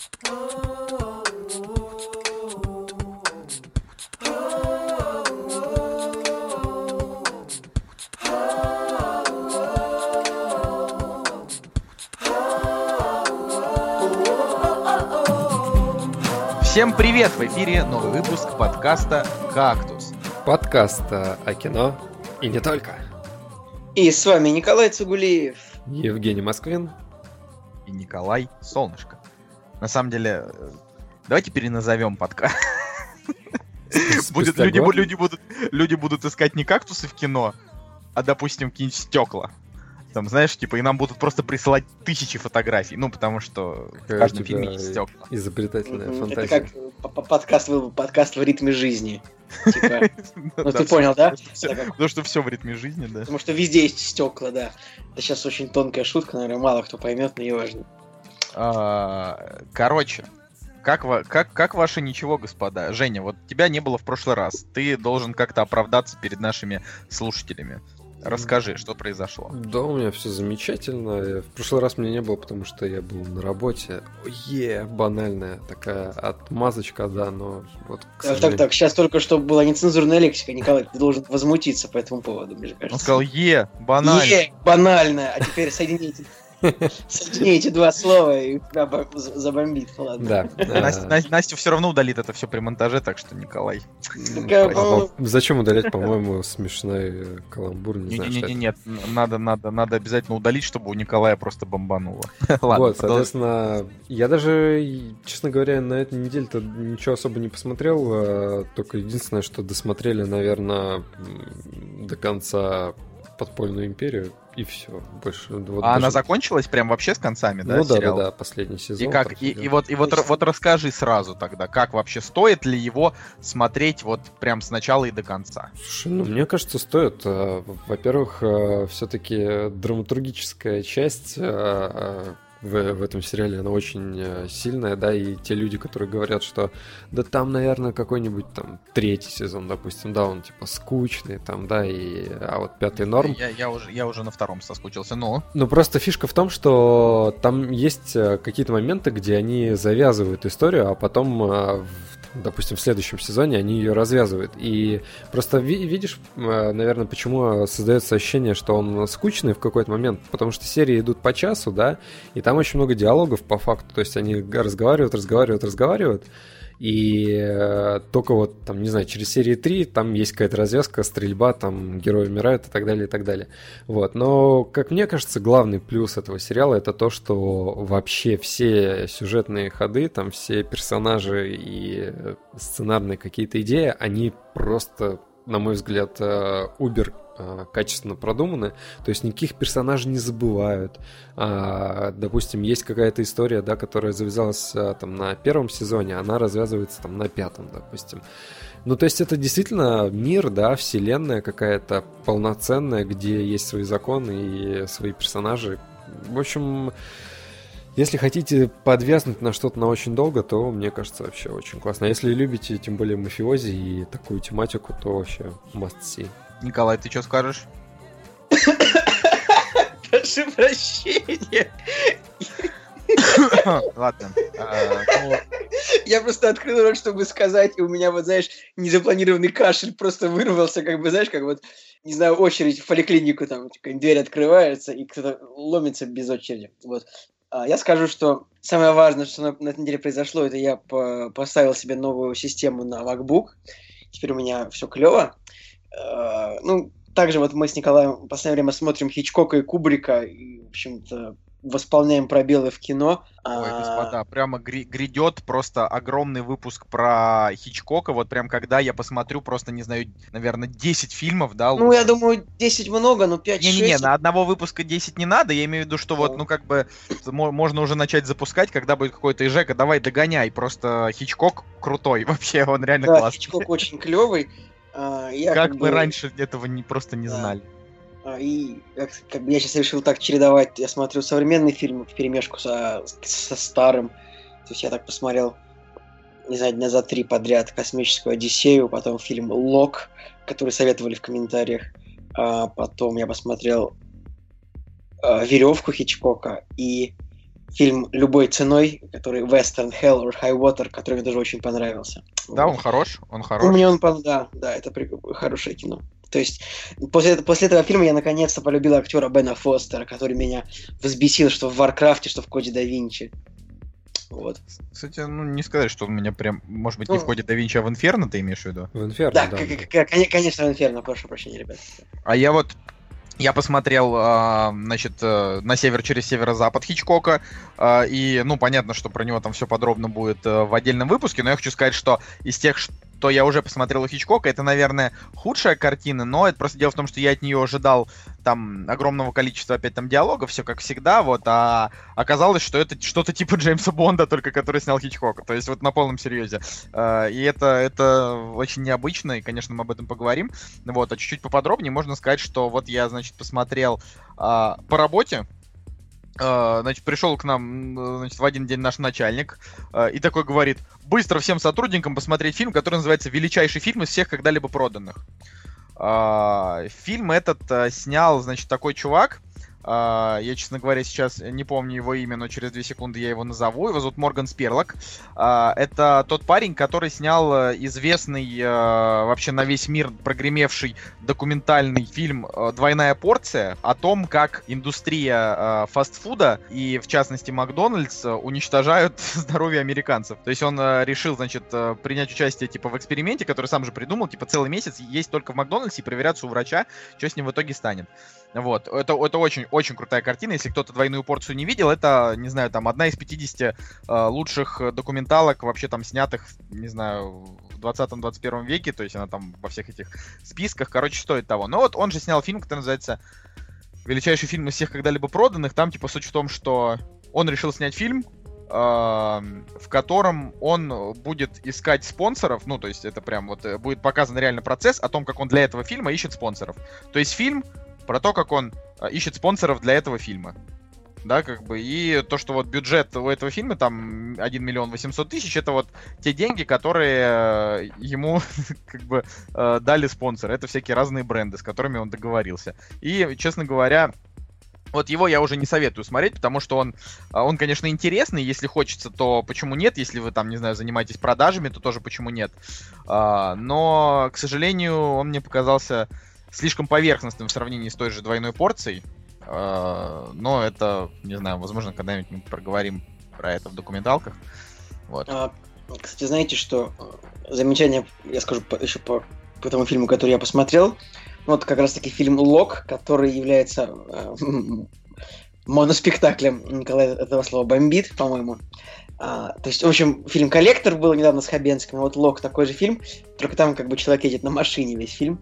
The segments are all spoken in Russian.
Всем привет! В эфире новый выпуск подкаста «Кактус». Подкаста о кино и не только. И с вами Николай Цугулиев. Евгений Москвин. И Николай Солнышко. На самом деле, э, давайте переназовем подкаст. Будет, люди, люди, будут, люди будут искать не кактусы в кино, а, допустим, какие-нибудь стекла. Там, знаешь, типа, и нам будут просто присылать тысячи фотографий. Ну, потому что в каждом фильме есть стекла. Изобретательная фантазия. Это как подкаст, подкаст в ритме жизни. Типа, ну ты понял, да? Потому что все в ритме жизни, да. Потому что везде есть стекла, да. Это сейчас очень тонкая шутка, наверное, мало кто поймет, но не важно. А, короче, как, как, как ваше ничего, господа? Женя, вот тебя не было в прошлый раз. Ты должен как-то оправдаться перед нашими слушателями. Расскажи, что произошло. Да, у меня все замечательно. В прошлый раз меня не было, потому что я был на работе. Е, банальная такая отмазочка, да, но вот. Так, так, так, сейчас только что была нецензурная лексика, Николай, ты должен возмутиться по этому поводу, мне кажется. Он сказал Е, банально. Е, банальная, а теперь соедините Соедини эти два слова и тебя забомбит, ладно. Да. Настя, все равно удалит это все при монтаже, так что Николай. А зачем удалять, по-моему, смешной э, каламбур? Не, нет, надо, надо, надо обязательно удалить, чтобы у Николая просто бомбануло. Ладно, вот, соответственно, я даже, честно говоря, на этой неделе-то ничего особо не посмотрел, а только единственное, что досмотрели, наверное, до конца подпольную империю и все. Больше. Вот, а даже... она закончилась прям вообще с концами, да? Ну да, сериал? да, да, последний сезон. И как? И, и вот, и вот, вот расскажи сразу тогда, как вообще стоит ли его смотреть вот прям с начала и до конца? Слушай, ну мне кажется, стоит. Э, во-первых, э, все-таки драматургическая часть э, в, в этом сериале, она очень э, сильная, да, и те люди, которые говорят, что да там, наверное, какой-нибудь там третий сезон, допустим, да, он типа скучный, там, да, и а вот пятый норм. Я, я, уже, я уже на втором соскучился, но... Ну, просто фишка в том, что там есть э, какие-то моменты, где они завязывают историю, а потом э, допустим, в следующем сезоне они ее развязывают. И просто видишь, э, наверное, почему создается ощущение, что он скучный в какой-то момент, потому что серии идут по часу, да, и там очень много диалогов по факту, то есть они разговаривают, разговаривают, разговаривают, и э, только вот, там, не знаю, через серии 3 там есть какая-то развязка, стрельба, там герои умирают и так далее, и так далее. Вот. Но, как мне кажется, главный плюс этого сериала это то, что вообще все сюжетные ходы, там все персонажи и сценарные какие-то идеи, они просто, на мой взгляд, убер э, Э, качественно продуманы, то есть никаких персонажей не забывают. А, допустим, есть какая-то история, да, которая завязалась а, там на первом сезоне, она развязывается там на пятом, допустим. Ну, то есть это действительно мир, да, вселенная какая-то полноценная, где есть свои законы и свои персонажи. В общем, если хотите подвязнуть на что-то на очень долго, то мне кажется вообще очень классно. А если любите, тем более мафиози и такую тематику, то вообще must see. Николай, ты что скажешь? Прошу прощения. Ладно. А, ну, Я просто открыл рот, чтобы сказать, и у меня, вот, знаешь, незапланированный кашель просто вырвался, как бы, знаешь, как вот, не знаю, очередь в поликлинику, там, дверь открывается, и кто-то ломится без очереди. Вот. А, я скажу, что самое важное, что на, на этой неделе произошло, это я по поставил себе новую систему на MacBook. Теперь у меня все клево. Э, ну, также вот мы с Николаем в последнее время смотрим Хичкока и Кубрика, и, в общем-то, восполняем пробелы в кино. Ой, а, господа, прямо грядет просто огромный выпуск про Хичкока. Вот прям когда я посмотрю просто, не знаю, наверное, 10 фильмов, да? Ну, я думаю, 10 много, но 5-6... Не-не-не, на одного выпуска 10 не надо. Я имею в виду, что вот, ну, как бы, можно уже начать запускать, когда будет какой-то Ижека, давай догоняй. Просто Хичкок крутой вообще, он реально да, классный. Хичкок очень клевый. А, я как, как бы... раньше этого не, просто не да. знали. А, и как, как я сейчас решил так чередовать. Я смотрю современный фильм в перемешку со, со старым. То есть я так посмотрел, не знаю, дня за три подряд «Космическую Одиссею», потом фильм «Лок», который советовали в комментариях. А потом я посмотрел а, «Веревку» Хичкока и фильм «Любой ценой», который «Western Hell or High Water», который мне тоже очень понравился. Да, вот. он хорош, он хорош. Мне он, да, да, это хорошее кино. То есть после, после этого фильма я наконец-то полюбил актера Бена Фостера, который меня взбесил, что в Варкрафте, что в Коде да Винчи. Вот. Кстати, ну не сказать, что он меня прям, может быть, ну, не в Коде да Винчи, а в Инферно ты имеешь в виду? В Инферно, да. Да, конечно, в Инферно, прошу прощения, ребят. А я вот я посмотрел, а, значит, э, на север через северо-запад Хичкока, а, и, ну, понятно, что про него там все подробно будет э, в отдельном выпуске, но я хочу сказать, что из тех, то я уже посмотрел у Хичкока. Это, наверное, худшая картина, но это просто дело в том, что я от нее ожидал там огромного количества опять там диалогов, все как всегда, вот, а оказалось, что это что-то типа Джеймса Бонда, только который снял Хичкока, то есть вот на полном серьезе. А, и это, это очень необычно, и, конечно, мы об этом поговорим. Вот, а чуть-чуть поподробнее можно сказать, что вот я, значит, посмотрел а, по работе, значит, пришел к нам значит, в один день наш начальник uh, и такой говорит, быстро всем сотрудникам посмотреть фильм, который называется «Величайший фильм из всех когда-либо проданных». Uh, фильм этот снял, значит, такой чувак, я, честно говоря, сейчас не помню его имя, но через две секунды я его назову. Его зовут Морган Сперлок. Uh, это тот парень, который снял э, известный uh, вообще на весь мир прогремевший документальный фильм «Двойная порция» о том, как индустрия фастфуда и, в частности, Макдональдс уничтожают здоровье американцев. То есть он решил, значит, принять участие типа в эксперименте, который сам же придумал, типа целый месяц есть только в Макдональдсе и проверяться у врача, что с ним в итоге станет. Вот, это, это очень, очень крутая картина. Если кто-то двойную порцию не видел, это, не знаю, там одна из 50 э, лучших документалок, вообще там снятых, не знаю, в 20-21 веке, то есть она там во всех этих списках, короче, стоит того. Но вот он же снял фильм, который называется «Величайший фильм из всех когда-либо проданных». Там, типа, суть в том, что он решил снять фильм, э, в котором он будет искать спонсоров, ну, то есть это прям вот э, будет показан реально процесс о том, как он для этого фильма ищет спонсоров. То есть фильм про то, как он ищет спонсоров для этого фильма. Да, как бы, и то, что вот бюджет у этого фильма там 1 миллион 800 тысяч, это вот те деньги, которые э, ему, как бы, э, дали спонсоры. Это всякие разные бренды, с которыми он договорился. И, честно говоря, вот его я уже не советую смотреть, потому что он, а, он, конечно, интересный, если хочется, то почему нет, если вы там, не знаю, занимаетесь продажами, то тоже почему нет. А, но, к сожалению, он мне показался слишком поверхностным в сравнении с той же двойной порцией. А, но это, не знаю, возможно, когда-нибудь мы проговорим про это в документалках. Вот. А, кстати, знаете, что э, замечание, я скажу по, еще по, по тому фильму, который я посмотрел. Вот как раз-таки фильм «Лок», который является э, моноспектаклем Николая этого слова «Бомбит», по-моему. А, то есть, в общем, фильм «Коллектор» был недавно с Хабенским, а вот «Лок» такой же фильм, только там как бы человек едет на машине весь фильм.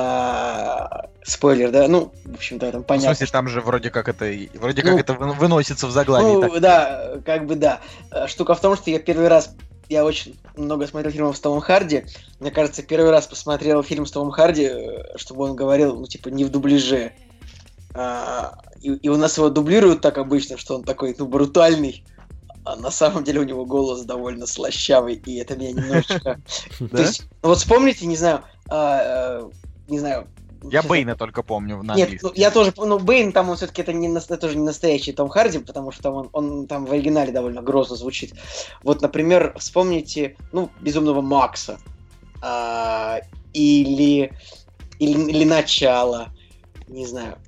А, спойлер, да, ну, в общем-то, там понятно. В смысле, там же вроде как это, вроде ну, как это выносится в заглавие. Ну, так. да, как бы да. А, штука в том, что я первый раз, я очень много смотрел фильмов с Томом Харди. Мне кажется, первый раз посмотрел фильм с Томом Харди, э, чтобы он говорил, ну, типа, не в дубляже. А, и, и у нас его дублируют так обычно, что он такой, ну, брутальный. А на самом деле у него голос довольно слащавый, и это меня немножечко... То есть, вот вспомните, не знаю, а, э, не знаю. Я Бейна только помню на Нет, ну, я тоже, ну, Бейн там он все-таки это не, это же не настоящий Том Харди, потому что он, он там в оригинале довольно грозно звучит. Вот, например, вспомните, ну, Безумного Макса, а, или, или, или Начало, не знаю.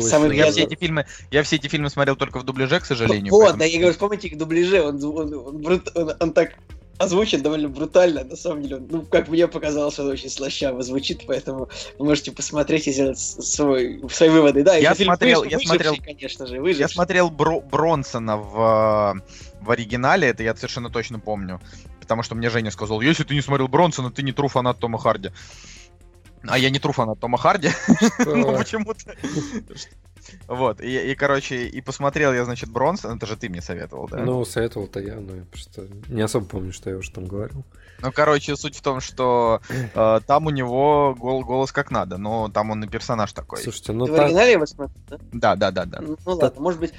Самый я, все эти фильмы, я все эти фильмы смотрел только в дубляже, к сожалению. Вот, поэтому... да, я говорю, вспомните их в дубляже, он, он, он, он, он так озвучен довольно брутально, на самом деле. Ну, как мне показалось, он очень слащаво звучит, поэтому вы можете посмотреть и сделать свой, свои выводы. Да, я смотрел, я смотрел, конечно же, выживший. Я смотрел Бро Бронсона в, в оригинале, это я совершенно точно помню. Потому что мне Женя сказал, если ты не смотрел Бронсона, ты не тру фанат Тома Харди. А я не тру фанат Тома Харди. Ну, почему-то. Вот, и, и, короче, и посмотрел я, значит, Бронсон, это же ты мне советовал, да? Ну, советовал-то я, но я просто не особо помню, что я уже там говорил. Ну, короче, суть в том, что э, там у него гол голос как надо, но там он и персонаж такой. Слушайте, ну Ты так... в оригинале его смотрел, да? Да, да, да, да. Ну, ну ладно, может быть,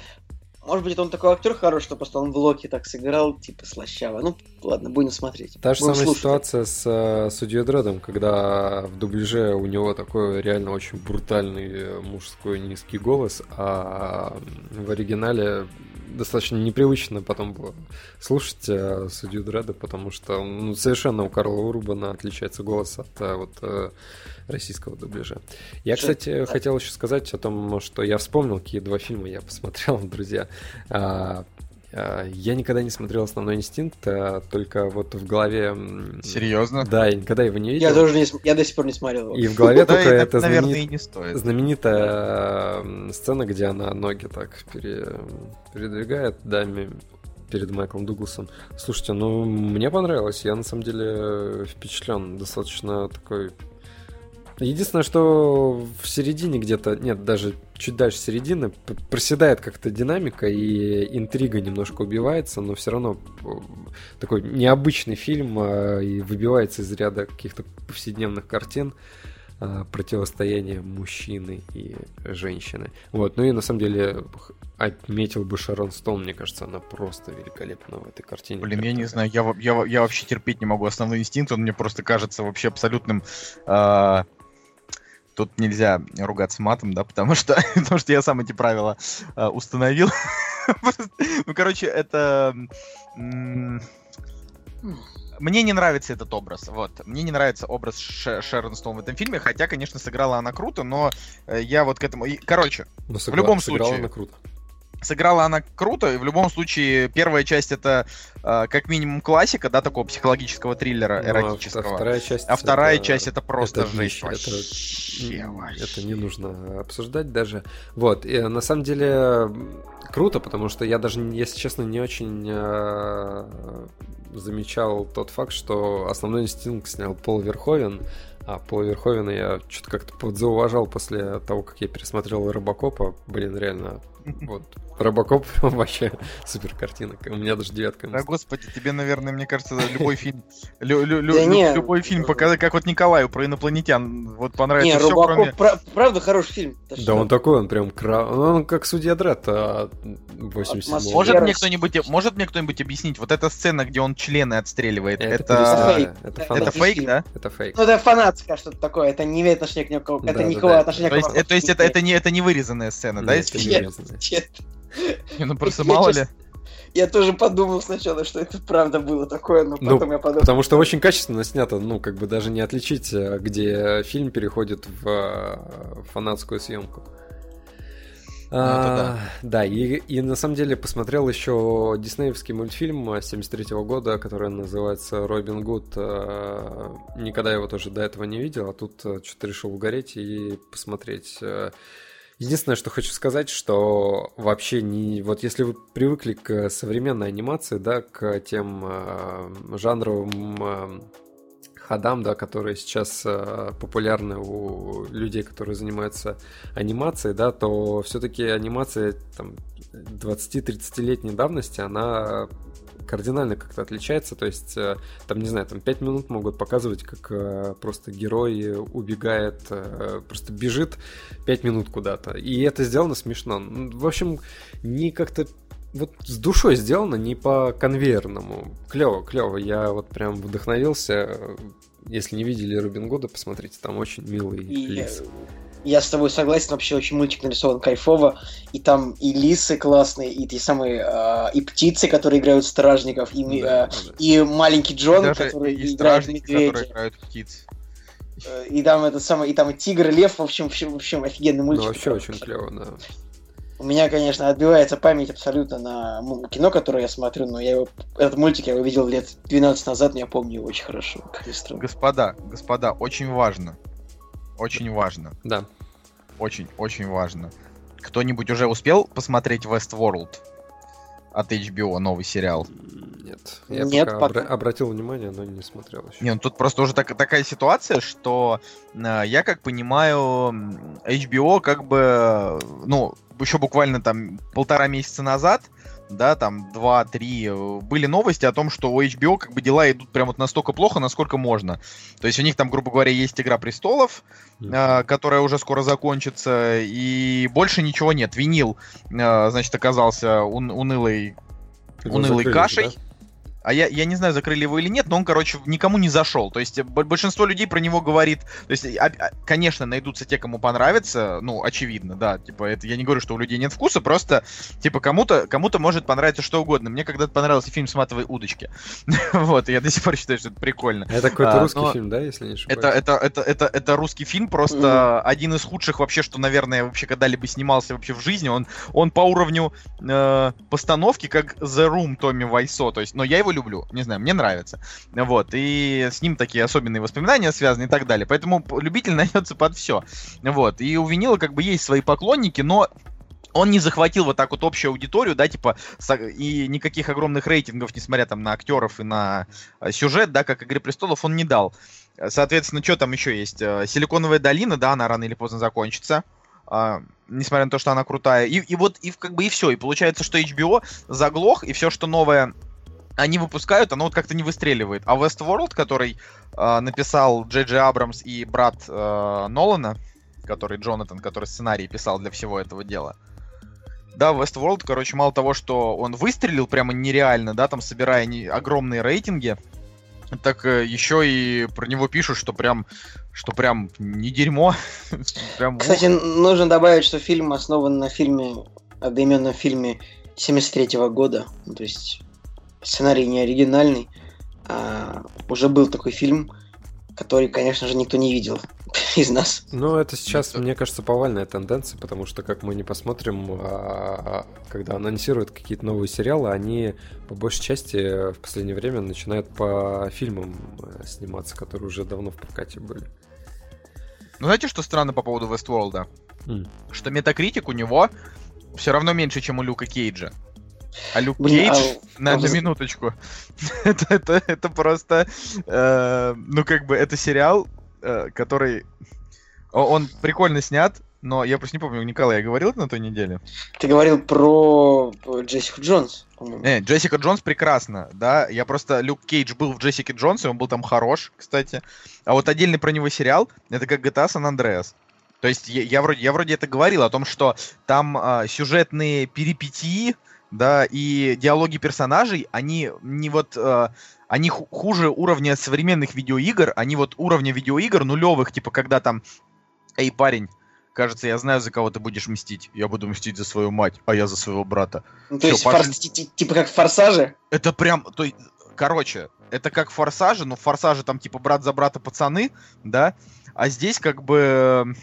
Может быть, это он такой актер хороший, что просто он в Локи так сыграл, типа, слащаво. Ну, ладно, будем смотреть. Та же Будем самая слушать. ситуация с э, судьей Дредом, когда в дубляже у него такой реально очень брутальный э, мужской низкий голос, а в оригинале достаточно непривычно потом было слушать э, судью Дреда, потому что ну, совершенно у Карла Урбана отличается голос от э, вот э, российского дубляжа. Я, Что- кстати, да. хотел еще сказать о том, что я вспомнил, какие два фильма я посмотрел, друзья. А, а, Я никогда не смотрел «Основной инстинкт», а только вот в голове... Серьезно? Да, я никогда его не видел. Я тоже не, я до сих пор не смотрел его. И в голове только стоит. знаменитая сцена, где она ноги так пере- передвигает даме перед Майклом Дугласом. Слушайте, ну мне понравилось, я на самом деле впечатлен, достаточно такой. Единственное, что в середине где-то, нет, даже чуть дальше середины, проседает как-то динамика и интрига немножко убивается, но все равно э, такой необычный фильм э, и выбивается из ряда каких-то повседневных картин э, противостояние мужчины и женщины. Вот, ну и на самом деле отметил бы Шарон Стоун, мне кажется, она просто великолепна в этой картине. Блин, я не знаю, я, я, я вообще терпеть не могу основной инстинкт, он мне просто кажется вообще абсолютным... а, Тут нельзя ругаться матом, да, потому что, потому что я сам эти правила а, установил. Ну, короче, это... Мне не нравится этот образ, вот. Мне не нравится образ Ше- Шерон Стоун в этом фильме, хотя, конечно, сыграла она круто, но э, я вот к этому... Короче, Но в любом сыграла случае. она круто. Сыграла она круто, и в любом случае первая часть это э, как минимум классика, да, такого психологического триллера Ну, а эротического. вт- вторая часть. А вторая это- часть это просто это жесть. это- Вообще. Это не нужно обсуждать даже. Вот, и на самом деле круто, потому что я даже, если честно, не очень э, замечал тот факт, что основной инстинкт снял Пол Верховен, а Пола Верховена я что-то как-то подзауважал после того, как я пересмотрел Робокопа. Блин, реально, вот, Робокоп вообще супер картина. У меня даже девятка. Да, господи, тебе, наверное, мне кажется, любой фильм, лю- лю- лю- Да лю- не. любой фильм показать, как вот Николаю про инопланетян, вот Не, понравится все, Робокоп, кроме... пра- правда, хороший фильм. Да что? он такой, он прям кра... Он как судья Дред а, 87 Атмосфера. Может мне кто-нибудь, может мне кто-нибудь объяснить, вот эта сцена, где он члены отстреливает, Это, это, фейк. это Это фанат. это фейк, фильм. да? Это фейк. Ну, это фанатское что-то такое, это не имеет отношения к никакому, Да, это никакого отношения То к есть, то есть это, это, не, это не вырезанная сцена, да, из Нет, это не. Нет. Не, Ну просто Я мало ли. Я тоже подумал сначала, что это правда было такое, но Ну, потом я подумал... Потому что очень качественно снято, ну, как бы даже не отличить, э, где фильм переходит в э, фанатскую съемку. А, да, и, и на самом деле посмотрел еще диснеевский мультфильм 73 года, который называется «Робин Гуд». Э, Никогда его тоже до этого не видел, а тут что-то решил угореть и посмотреть. Единственное, что хочу сказать, что вообще не... Вот если вы привыкли к современной анимации, да, к тем э, жанровым э, ходам, да, которые сейчас э, популярны у людей, которые занимаются анимацией, да, то все-таки анимация там 20-30-летней давности, она кардинально как-то отличается, то есть э, там, не знаю, там 5 минут могут показывать, как э, просто герой убегает, э, просто бежит 5 минут куда-то, и это сделано смешно. Ну, В общем, не как-то вот с душой сделано, не по конвейерному. Клево, клево. Я вот прям вдохновился. Если не видели Робин Гуда, посмотрите, там очень милый И лис. Я с тобой согласен, вообще очень мультик нарисован кайфово, и там и лисы классные, и те самые, а, и птицы, которые играют стражников, и, Да, да. и маленький Джон, Даже который и играет медведя. которые играют птиц. Э, И там этот самый, и там и тигр, и лев, в общем, в общем, в общем офигенный Ну, мультик. вообще очень клево, да. У меня, конечно, отбивается память абсолютно на кино, которое я смотрю, но я его, этот мультик я его видел лет 12 назад, но я помню его очень хорошо. Господа, господа, очень важно. Очень важно. Да. Очень, очень важно. Кто-нибудь уже успел посмотреть Westworld от HBO, новый сериал? Нет, Нет, я пока, пока. обра- обратил внимание, но не смотрел еще. Не, ну тут просто уже так- такая ситуация, что э, я как понимаю, HBO как бы, ну, еще буквально там полтора месяца назад, да, там 2-3, были новости о том, что у HBO как бы дела идут прям вот настолько плохо, насколько можно. То есть у них там, грубо говоря, есть Игра Престолов, mm-hmm. э, которая уже скоро закончится, и больше ничего нет. Винил, э, значит, оказался ун- унылой, унылой кашей. Да? А я, я не знаю, закрыли его или нет, но он, короче, никому не зашел. То есть большинство людей про него говорит. То есть, а, а, конечно, найдутся те, кому понравится. Ну, очевидно, да. Типа, это я не говорю, что у людей нет вкуса, просто, типа, кому-то кому-то может понравиться что угодно. Мне когда-то понравился фильм с матовой удочки. вот, я до сих пор считаю, что это прикольно. Это какой-то а, русский но... фильм, да, если не ошибаюсь? Это, это, это, это, это русский фильм, просто mm-hmm. один из худших вообще, что, наверное, вообще когда-либо снимался вообще в жизни. Он, он по уровню э, постановки, как The Room Томми Вайсо. То есть, но я его люблю. Не знаю, мне нравится. Вот. И с ним такие особенные воспоминания связаны и так далее. Поэтому любитель найдется под все. Вот. И у винила как бы есть свои поклонники, но он не захватил вот так вот общую аудиторию, да, типа, и никаких огромных рейтингов, несмотря там на актеров и на э, сюжет, да, как «Игры престолов», он не дал. Соответственно, что там еще есть? Э, Силиконовая долина, да, она рано или поздно закончится. Uh, несмотря на то, что она крутая. И, и вот, и как бы и все. И получается, что HBO заглох, и все, что новое они выпускают, оно вот как-то не выстреливает. А Westworld, который э, написал Джей Джей Абрамс и брат э, Нолана, который Джонатан, который сценарий писал для всего этого дела. Да, Westworld, короче, мало того, что он выстрелил прямо нереально, да, там собирая не, огромные рейтинги, так э, еще и про него пишут, что прям, что прям не дерьмо. прям, Кстати, нужно добавить, что фильм основан на фильме, одноименном фильме 73 -го года. То есть сценарий не оригинальный. А, уже был такой фильм, который, конечно же, никто не видел из нас. Ну, это сейчас, мне кажется, повальная тенденция, потому что, как мы не посмотрим, а, когда анонсируют какие-то новые сериалы, они по большей части в последнее время начинают по фильмам э, сниматься, которые уже давно в прокате были. Ну, знаете, что странно по поводу Westworld? Mm. Что метакритик у него все равно меньше, чем у Люка Кейджа. А Люк Кейдж, а... на, на минуточку, это, это, это просто, э, ну как бы, это сериал, э, который, он прикольно снят, но я просто не помню, Николай, я говорил это на той неделе? Ты говорил про Джессику Джонс. Не, Джессика Джонс прекрасно, да. Я просто Люк Кейдж был в Джессике Джонс, и он был там хорош, кстати. А вот отдельный про него сериал, это как GTA San Andreas. То есть я, я, вроде, я вроде это говорил о том, что там а, сюжетные перипетии, да, и диалоги персонажей, они не вот... Э, они хуже уровня современных видеоигр, они вот уровня видеоигр нулевых, типа когда там, эй, парень, кажется, я знаю, за кого ты будешь мстить. Я буду мстить за свою мать, а я за своего брата. Ну, то Всё, есть, пошли... форс... типа как в Форсаже? Это прям, то есть, короче, это как в Форсаже, но в Форсаже там типа брат за брата пацаны, да, а здесь как бы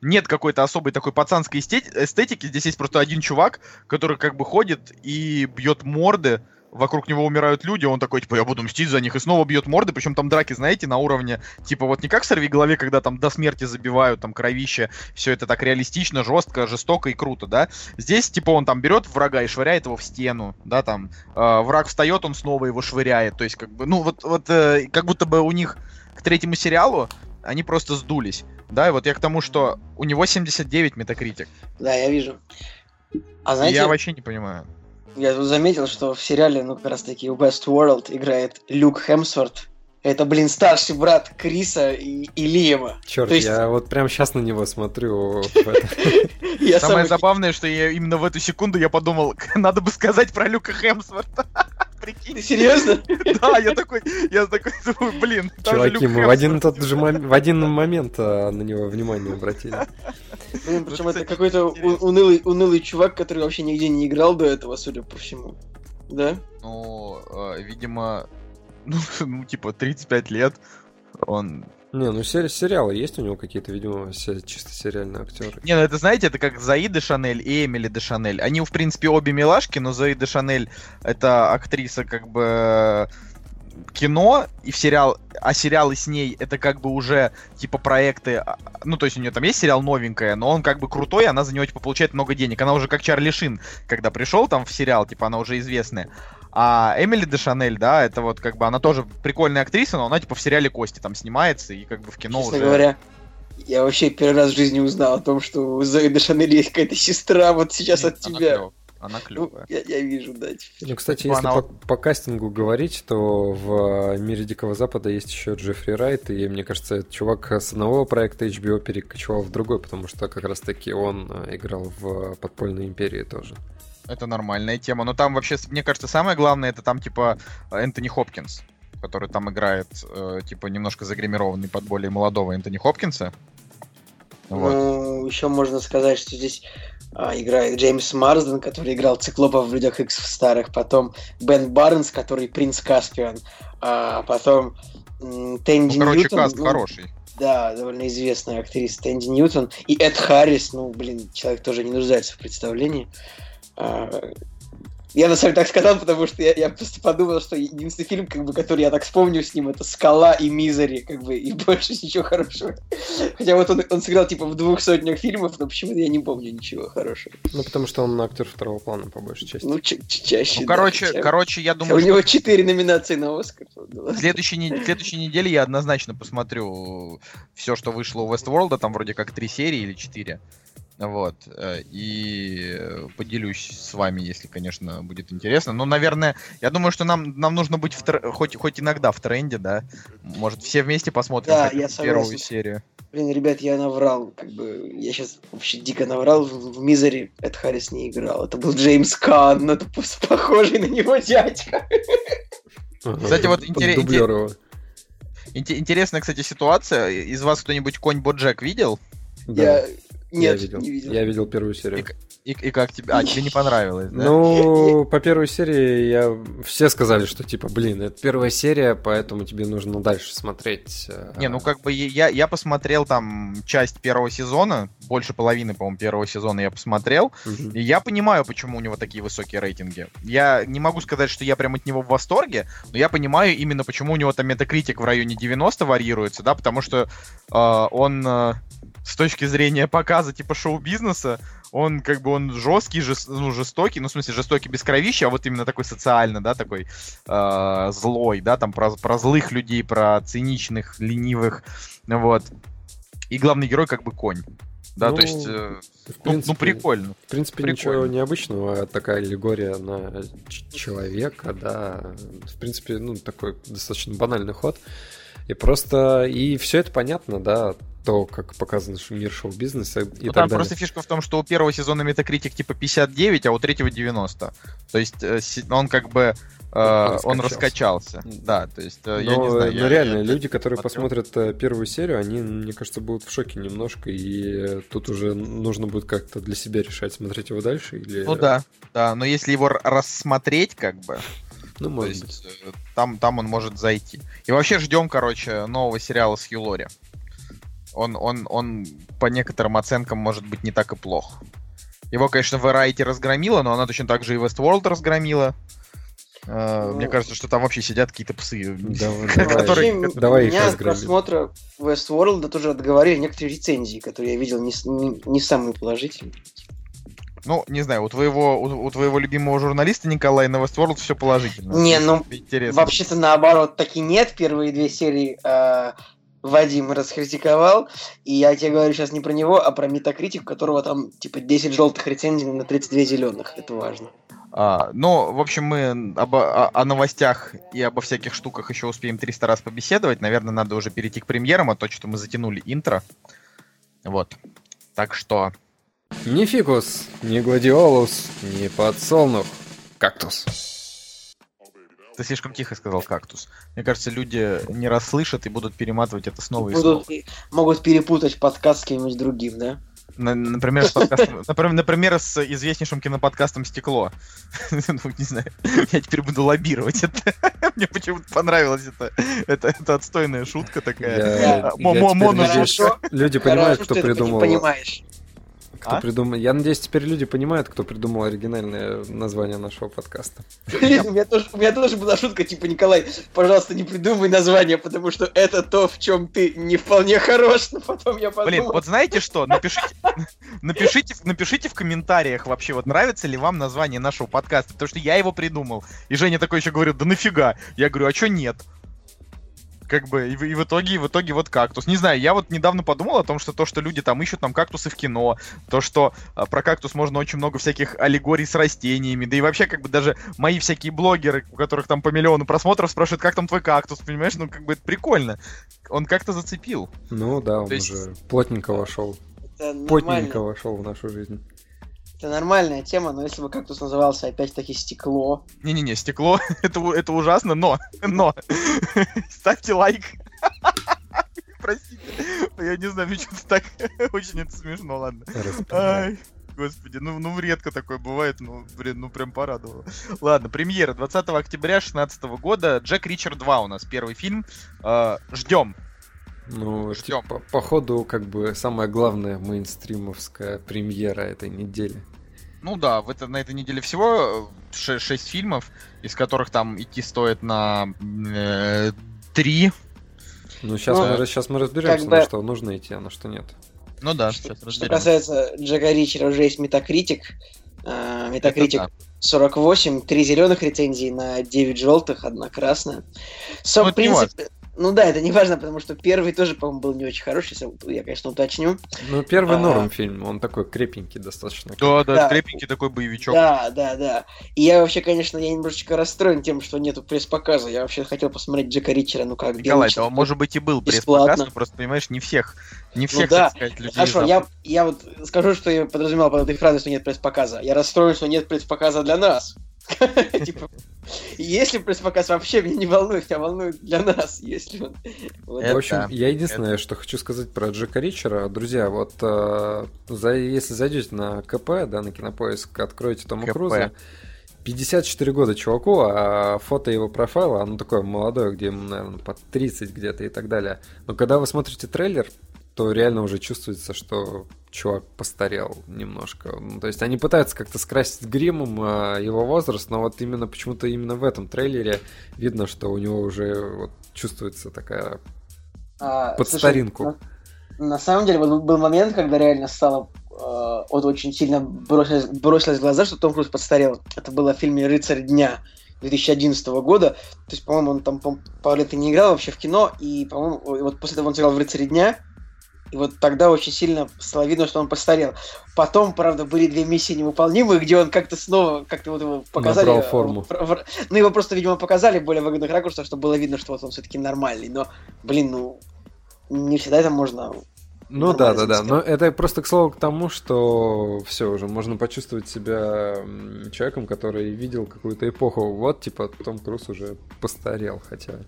нет какой-то особой такой пацанской эстетики. Здесь есть просто один чувак, который как бы ходит и бьет морды, вокруг него умирают люди, он такой, типа, я буду мстить за них, и снова бьет морды, причем там драки, знаете, на уровне, типа, вот не как в сорви голове, когда там до смерти забивают, там, кровище, все это так реалистично, жестко, жестоко и круто, да. Здесь, типа, он там берет врага и швыряет его в стену, да, там, э, враг встает, он снова его швыряет, то есть, как бы, ну, вот, вот, э, как будто бы у них к третьему сериалу они просто сдулись. Да, и вот я к тому, что у него 79 метакритик. Да, я вижу. А знаете, я вообще не понимаю. Я тут заметил, что в сериале, ну, как раз таки, Westworld играет Люк Хемсворт. Это, блин, старший брат Криса и, и Лиева. Черт, есть... я вот прям сейчас на него смотрю. Самое забавное, что я именно в эту секунду я подумал, надо бы сказать про Люка Хемсворта. Прикинь. Ты серьезно? Да, я такой, я такой блин. Чуваки, мы в один тот же в один момент а, на него внимание обратили. Блин, причем это какой-то унылый, унылый чувак, который вообще нигде не играл до этого, судя по всему. Да? Ну, а, видимо, ну, ну, типа, 35 лет. Он не, ну сери- сериалы есть у него какие-то, видимо, чисто сериальные актеры. Не, ну это, знаете, это как Заид де Шанель и Эмили де Шанель. Они, в принципе, обе милашки, но Заид де Шанель это актриса как бы кино и в сериал, а сериалы с ней это как бы уже типа проекты, а, ну то есть у нее там есть сериал новенькая, но он как бы крутой, она за него типа получает много денег. Она уже как Чарли Шин, когда пришел там в сериал, типа она уже известная. А Эмили де Шанель, да, это вот как бы она тоже прикольная актриса, но она типа в сериале Кости там снимается и как бы в кино Честно уже... говоря, Я вообще первый раз в жизни узнал о том, что у Зои Дешанель есть какая-то сестра вот сейчас от Она тебя. клёвая. Она Ну, клевая. я, я вижу, да. Ну, кстати, Типа если она по, по кастингу говорить, то в «Мире Дикого Запада» есть еще Джеффри Райт, и мне кажется, этот чувак с одного проекта HBO перекочевал в другой, потому что как раз-таки он э, играл в «Подпольной империи» тоже. Это нормальная тема. Но там вообще, мне кажется, самое главное, это там типа Энтони Хопкинс, который там играет, э, типа, немножко загримированный под более молодого Энтони Хопкинса. Вот. Ну, еще можно сказать, что здесь а, играет Джеймс Марсден, который играл Циклопа в Людях Икс в старых, потом Бен Барнс, который Принц Каспиан, а потом Тэнди Ну, короче, Ньютон. каст ну, хороший. Да, довольно известная актриса Тэнди Ньютон. И Эд Харрис, ну, блин, человек тоже не нуждается в представлении. А, Я на самом деле так сказал, потому что я, я просто подумал, что единственный фильм, как бы, который я так вспомню с ним, это «Скала» и «Мизери», как бы, и больше ничего хорошего. Хотя вот он, он сыграл, типа, в двух сотнях фильмов, но почему-то я не помню ничего хорошего. Ну, потому что он актер второго плана, по большей части. Ну, ча- ча- чаще, Ну, да, короче, хотя- короче, я думаю, у что него четыре номинации на «Оскар». В следующей, не- в следующей неделе я однозначно посмотрю все, что вышло у Westworld, там вроде как три серии или четыре. Вот. э, И э, поделюсь с вами, если, конечно, будет интересно. Но, наверное, я думаю, что нам, нам нужно быть в тр- хоть, хоть иногда в тренде, да? Может, все вместе посмотрим Да, я первую согласен. серию. Блин, ребят, я наврал, как бы, я сейчас вообще дико наврал, в, в Мизере Эд Харрис не играл, это был Джеймс Кан, но это просто похожий на него дядька. Ага, Кстати, вот под интерес- дублёр его. Инте- интересная, кстати, ситуация. Из вас кто-нибудь конь Боджек видел? Да, Я... я Нет, видел. не видел. Я видел первую серию. И, и как тебе? А, тебе не понравилось, да? Ну, по первой серии я... все сказали, что типа, блин, это первая серия, поэтому тебе нужно дальше смотреть. э, Не, ну как бы я, я посмотрел там часть первого сезона, больше половины, по-моему, первого сезона я посмотрел, мгм. и я понимаю, почему у него такие высокие рейтинги. Я не могу сказать, что я прям от него в восторге, но я понимаю именно, почему у него там метакритик в районе 90 варьируется, да, потому что э, он э, с точки зрения показа типа шоу-бизнеса, он как бы он жесткий, жес- ну, жестокий, ну, в смысле, жестокий без кровища, а вот именно такой социально, да, такой э, злой, да, там про, про злых людей, про циничных, ленивых, вот. И главный герой как бы конь. Да, Ну, то есть, э, В ну, ну, принципе, прикольно. В принципе, Прикольно. ничего необычного, а такая аллегория на человека, да. В принципе, ну, такой достаточно банальный ход. И просто, и все это понятно, да, то, как показан мир шоу-бизнеса и Ну, так там далее. просто фишка в том, что у первого сезона метакритик типа 59, а у третьего 90. То есть э, он как бы э, он раскачался. Да, то есть э, я Но, не знаю. но я- реально, я- люди, которые смотрел. посмотрят э, первую серию, они, мне кажется, будут в шоке немножко, и э, тут уже нужно будет как-то для себя решать, смотреть его дальше или... Ну да, да, но если его рассмотреть, как бы, Ну, то может быть. есть э, там, там он может зайти. И вообще ждем, короче, нового сериала с Юлори. Он, он, он по некоторым оценкам может быть не так и плох. Его, конечно, Variety разгромила, но она точно так же и Westworld разгромила. Э, Ну. Мне кажется, что там вообще сидят какие-то псы. Давай, Которые- давай. Вообще, давай их меня от просмотра Westworld тоже отговорили некоторые рецензии, которые я видел не, не, не самые положительные. Ну, не знаю, у твоего, у, у твоего любимого журналиста Николая на Westworld все положительно. Не, ну. Вообще-то наоборот, так и нет. Первые две серии э, Вадим раскритиковал. И я тебе говорю сейчас не про него, а про Метакритик, у которого там типа 10 желтых рецензий на 32 зеленых. Это важно. А, ну, в общем, мы обо- о, о новостях и обо всяких штуках еще успеем 300 раз побеседовать. Наверное, надо уже перейти к премьерам, а то что мы затянули интро. Вот. Так что... Ни фикус, ни гладиолус, ни подсолнух. Кактус. Ты слишком тихо сказал кактус. Мне кажется, люди не расслышат и будут перематывать это снова и Будут, снова. могут перепутать подкаст с кем-нибудь другим, да? На- например, с подкастом- например, например, с известнейшим киноподкастом «Стекло». Ну, не знаю, я теперь буду лоббировать это. Мне почему-то понравилась эта, эта, эта отстойная шутка такая. Я- А, я моно- Хорошо. Люди понимают, Хорошо, кто что ты придумал... понимаешь. Кто А? придумал... Я надеюсь, теперь люди понимают, кто придумал оригинальное название нашего подкаста. У меня, тоже, была шутка, типа, Николай, пожалуйста, не придумай название, потому что это то, в чем ты не вполне хорош, но потом я подумал... Блин, вот знаете что? Напишите, напишите, в- напишите в комментариях вообще, вот нравится ли вам название нашего подкаста, потому что я его придумал. И Женя такой еще говорит, да нафига? Я говорю, а что нет? Как бы, и, и в итоге, и в итоге вот кактус. Не знаю, я вот недавно подумал о том, что то, что люди там ищут там кактусы в кино, то, что а, про кактус можно очень много всяких аллегорий с растениями, да и вообще, как бы, даже мои всякие блогеры, у которых там по миллиону просмотров, спрашивают, как там твой кактус, понимаешь? Ну, как бы, это прикольно. Он как-то зацепил. Ну, да, он то есть... уже плотненько вошел. Плотненько вошел в нашу жизнь. Это нормальная тема, но если бы кактус назывался опять-таки стекло. Не-не-не, стекло это, это ужасно, но, но, ставьте лайк. Простите, я не знаю, мне что-то так очень это смешно, ладно. Ай, господи, ну, ну редко такое бывает, ну, блин, ну прям порадовало. Ладно, премьера 20 октября 2016 года, Джек Ричард 2 у нас первый фильм, э, ждем. Ну, Ждем. Типа, походу, как бы самая главная мейнстримовская премьера этой недели. Ну да, в это, на этой неделе всего 6, э, 6 фильмов, из которых там идти стоит на э, 3. Ну, сейчас, ну, мы, сейчас мы разберемся, на бы... что нужно идти, а на что нет. Ну да, что, сейчас разберемся. Что касается Джека Ричера, уже есть Метакритик. Метакритик 48, три зеленых рецензии на 9 желтых, одна красная. Сам, ну, в принципе, ну да, это не важно, потому что первый тоже, по-моему, был не очень хороший, я, конечно, уточню. Ну, первый а... норм фильм, он такой крепенький достаточно. Да, да, да, крепенький такой боевичок. Да, да, да. И я вообще, конечно, я немножечко расстроен тем, что нету пресс-показа. Я вообще хотел посмотреть Джека Ричера, ну как, Николай, да, может быть и был пресс-показ, но просто, понимаешь, не всех, не ну всех, ну, да. так сказать, людей Хорошо, я, я вот скажу, что я подразумевал под этой фразой, что нет пресс-показа. Я расстроен, что нет пресс-показа для нас. Типа, если пресс-показ вообще меня не волнует, меня волнует для нас, если он... В общем, я единственное, что хочу сказать про Джека Ричера. Друзья, вот э, если зайдете на КП, да, на Кинопоиск, откроете Тома Круза, 54 года чуваку, а фото его профайла, оно такое молодое, где ему, наверное, под 30 где-то и так далее. Но когда вы смотрите трейлер, то реально уже чувствуется, что чувак постарел немножко. Ну, то есть они пытаются как-то скрасить гримом э, его возраст, но вот именно почему-то именно в этом трейлере видно, что у него уже вот чувствуется такая а, под слушай, старинку. На, на самом деле был, был момент, когда реально стало э, вот очень сильно бросилось, бросилось в глаза, что Том Круз подстарел. Это было в фильме «Рыцарь дня». 2011 года. То есть, по-моему, он там пару лет и не играл вообще в кино, и, по-моему, вот после того он сыграл в «Рыцаре дня», и вот тогда очень сильно стало видно, что он постарел. Потом, правда, были две миссии невыполнимые, где он как-то снова, как-то вот его показали. Набрал форму. Ну, его просто, видимо, показали в более выгодных ракурсах, чтобы было видно, что вот он все-таки нормальный. Но, блин, ну, не всегда это можно ну да, да, да. Но это просто к слову к тому, что все уже можно почувствовать себя человеком, который видел какую-то эпоху. Вот, типа, Том Круз уже постарел, хотя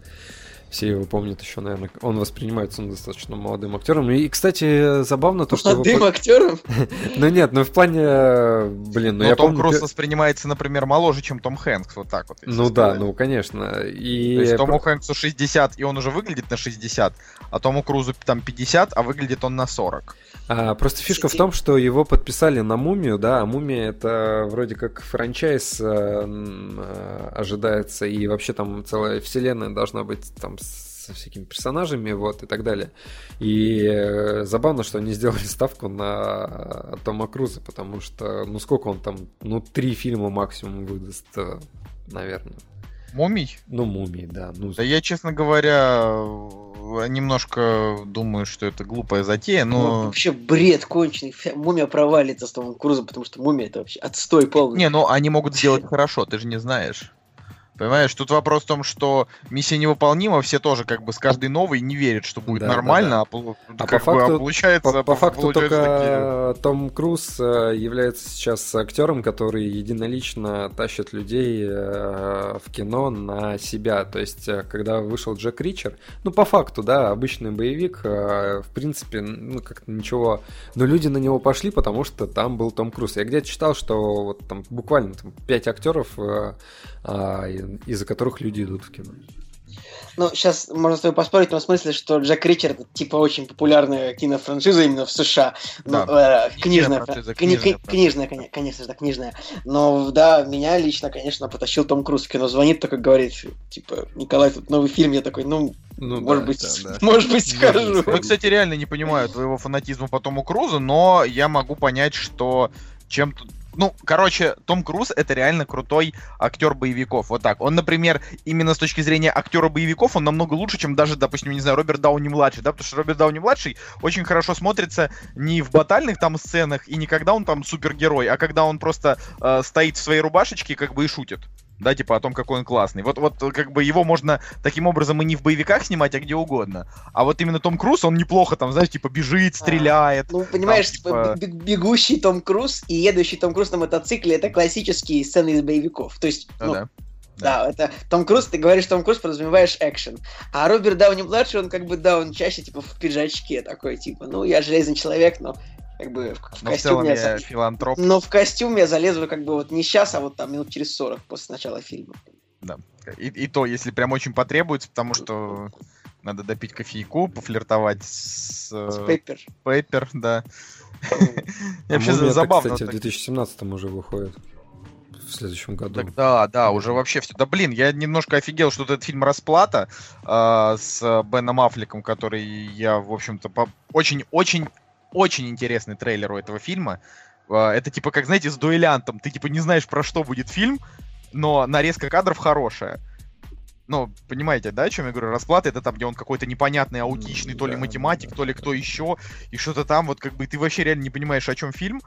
все его помнят еще, наверное. Он воспринимается он достаточно молодым актером. И, кстати, забавно то, что... Молодым его... актером? ну нет, ну в плане... Блин, ну я Том Круз воспринимается, например, моложе, чем Том Хэнкс, вот так вот. Ну да, ну конечно. И... То есть Тому Хэнксу 60, и он уже выглядит на 60, а Тому Крузу там 50, а выглядит он на 40. А, просто фишка в том, что его подписали на Мумию, да, а Мумия это вроде как франчайз э, э, ожидается, и вообще там целая вселенная должна быть там со всякими персонажами, вот, и так далее. И э, забавно, что они сделали ставку на Тома Круза, потому что, ну, сколько он там, ну, три фильма максимум выдаст, э, наверное. Мумий? Ну, мумий, да. Ну... Да я, честно говоря, немножко думаю, что это глупая затея, но... Ну, вообще бред конченый. Мумия провалится с Томом Крузом, потому что мумия это вообще отстой полный. Не, ну они могут сделать хорошо, ты же не знаешь. Понимаешь, тут вопрос в том, что миссия невыполнима, все тоже как бы с каждой новой не верят, что будет да, нормально, да, да. а, а по факту, бы, а получается... По, по факту получается только такие... Том Круз э, является сейчас актером, который единолично тащит людей э, в кино на себя. То есть, э, когда вышел Джек Ричер, ну, по факту, да, обычный боевик, в принципе, ну, как-то ничего... Но люди на него пошли, потому что там был Том Круз. Я где-то читал, что вот там буквально там, 5 актеров а, из-за которых люди идут в кино. Ну, сейчас можно с тобой поспорить в том смысле, что Джек Ричард типа очень популярная кинофраншиза именно в США. Ну, да. э, книжная, книжная, книжная, книжная, конечно же, книжная. Но да, меня лично, конечно, потащил Том Круз в кино. Звонит, такой говорит, типа, Николай, тут новый фильм. Я такой, ну, ну может да, быть, да, да. может быть, схожу. Я, кстати, реально не понимаю твоего фанатизма по Тому Крузу, но я могу понять, что чем тут ну, короче, Том Круз это реально крутой актер боевиков. Вот так. Он, например, именно с точки зрения актера боевиков, он намного лучше, чем даже, допустим, не знаю, Роберт Дауни младший, да, потому что Роберт Дауни младший очень хорошо смотрится не в батальных там сценах и не когда он там супергерой, а когда он просто э, стоит в своей рубашечке как бы и шутит да, типа о том, какой он классный. Вот, вот как бы его можно таким образом и не в боевиках снимать, а где угодно. А вот именно Том Круз, он неплохо там, знаешь, типа бежит, а, стреляет. А, ну, понимаешь, там, типа... бегущий Том Круз и едущий Том Круз на мотоцикле это классические сцены из боевиков. То есть, ну, да. Да. да, это Том Круз, ты говоришь Том Круз, подразумеваешь экшен. А Роберт Дауни младший, он как бы, да, он чаще типа в пиджачке такой, типа, ну, я железный человек, но как бы в, в костюме я, я филантроп. Но в костюм я залезу как бы вот не сейчас, а вот там минут через 40 после начала фильма. Да. И, и то, если прям очень потребуется, потому что надо допить кофейку, пофлиртовать с... С Пеппер. Пеппер, да. А Вообще забавно. кстати, в 2017 уже выходит в следующем году. Так, да, да, уже вообще все. Да блин, я немножко офигел, что этот фильм «Расплата» э, с Беном Аффлеком, который я, в общем-то, очень-очень очень интересный трейлер у этого фильма. А, это типа, как, знаете, с дуэлянтом. Ты типа не знаешь, про что будет фильм, но нарезка кадров хорошая. Ну, понимаете, да, о чем я говорю? Расплата это там, где он какой-то непонятный аутичный, то ли математик, то ли кто еще, и что-то там, вот как бы ты вообще реально не понимаешь, о чем фильм.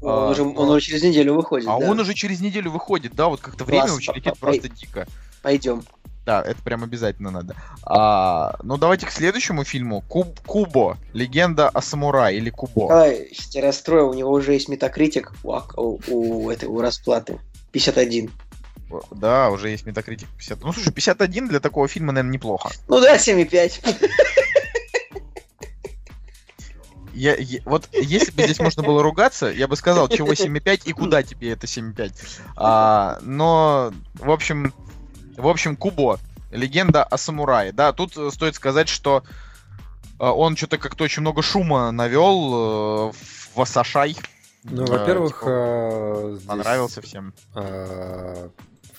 Он, а, уже, он уже через неделю выходит. А да? он уже через неделю выходит, да, вот как-то время вообще летит просто дико. Пойдем. Да, это прям обязательно надо. А, ну, давайте к следующему фильму. Куб, Кубо. Легенда о самурае или Кубо. Ай, я расстрою, у него уже есть метакритик у, у, у, этой, у расплаты. 51. Да, уже есть метакритик 50. Ну, слушай, 51 для такого фильма, наверное, неплохо. Ну да, 7,5. Я, я, вот если бы здесь можно было ругаться, я бы сказал, чего 7,5 и куда тебе это 7,5. А, но, в общем, в общем, Кубо. Легенда о самурае. Да, тут э, стоит сказать, что э, он что-то как-то очень много шума навел э, в Асашай. Ну, во-первых, типа, здесь, понравился всем. в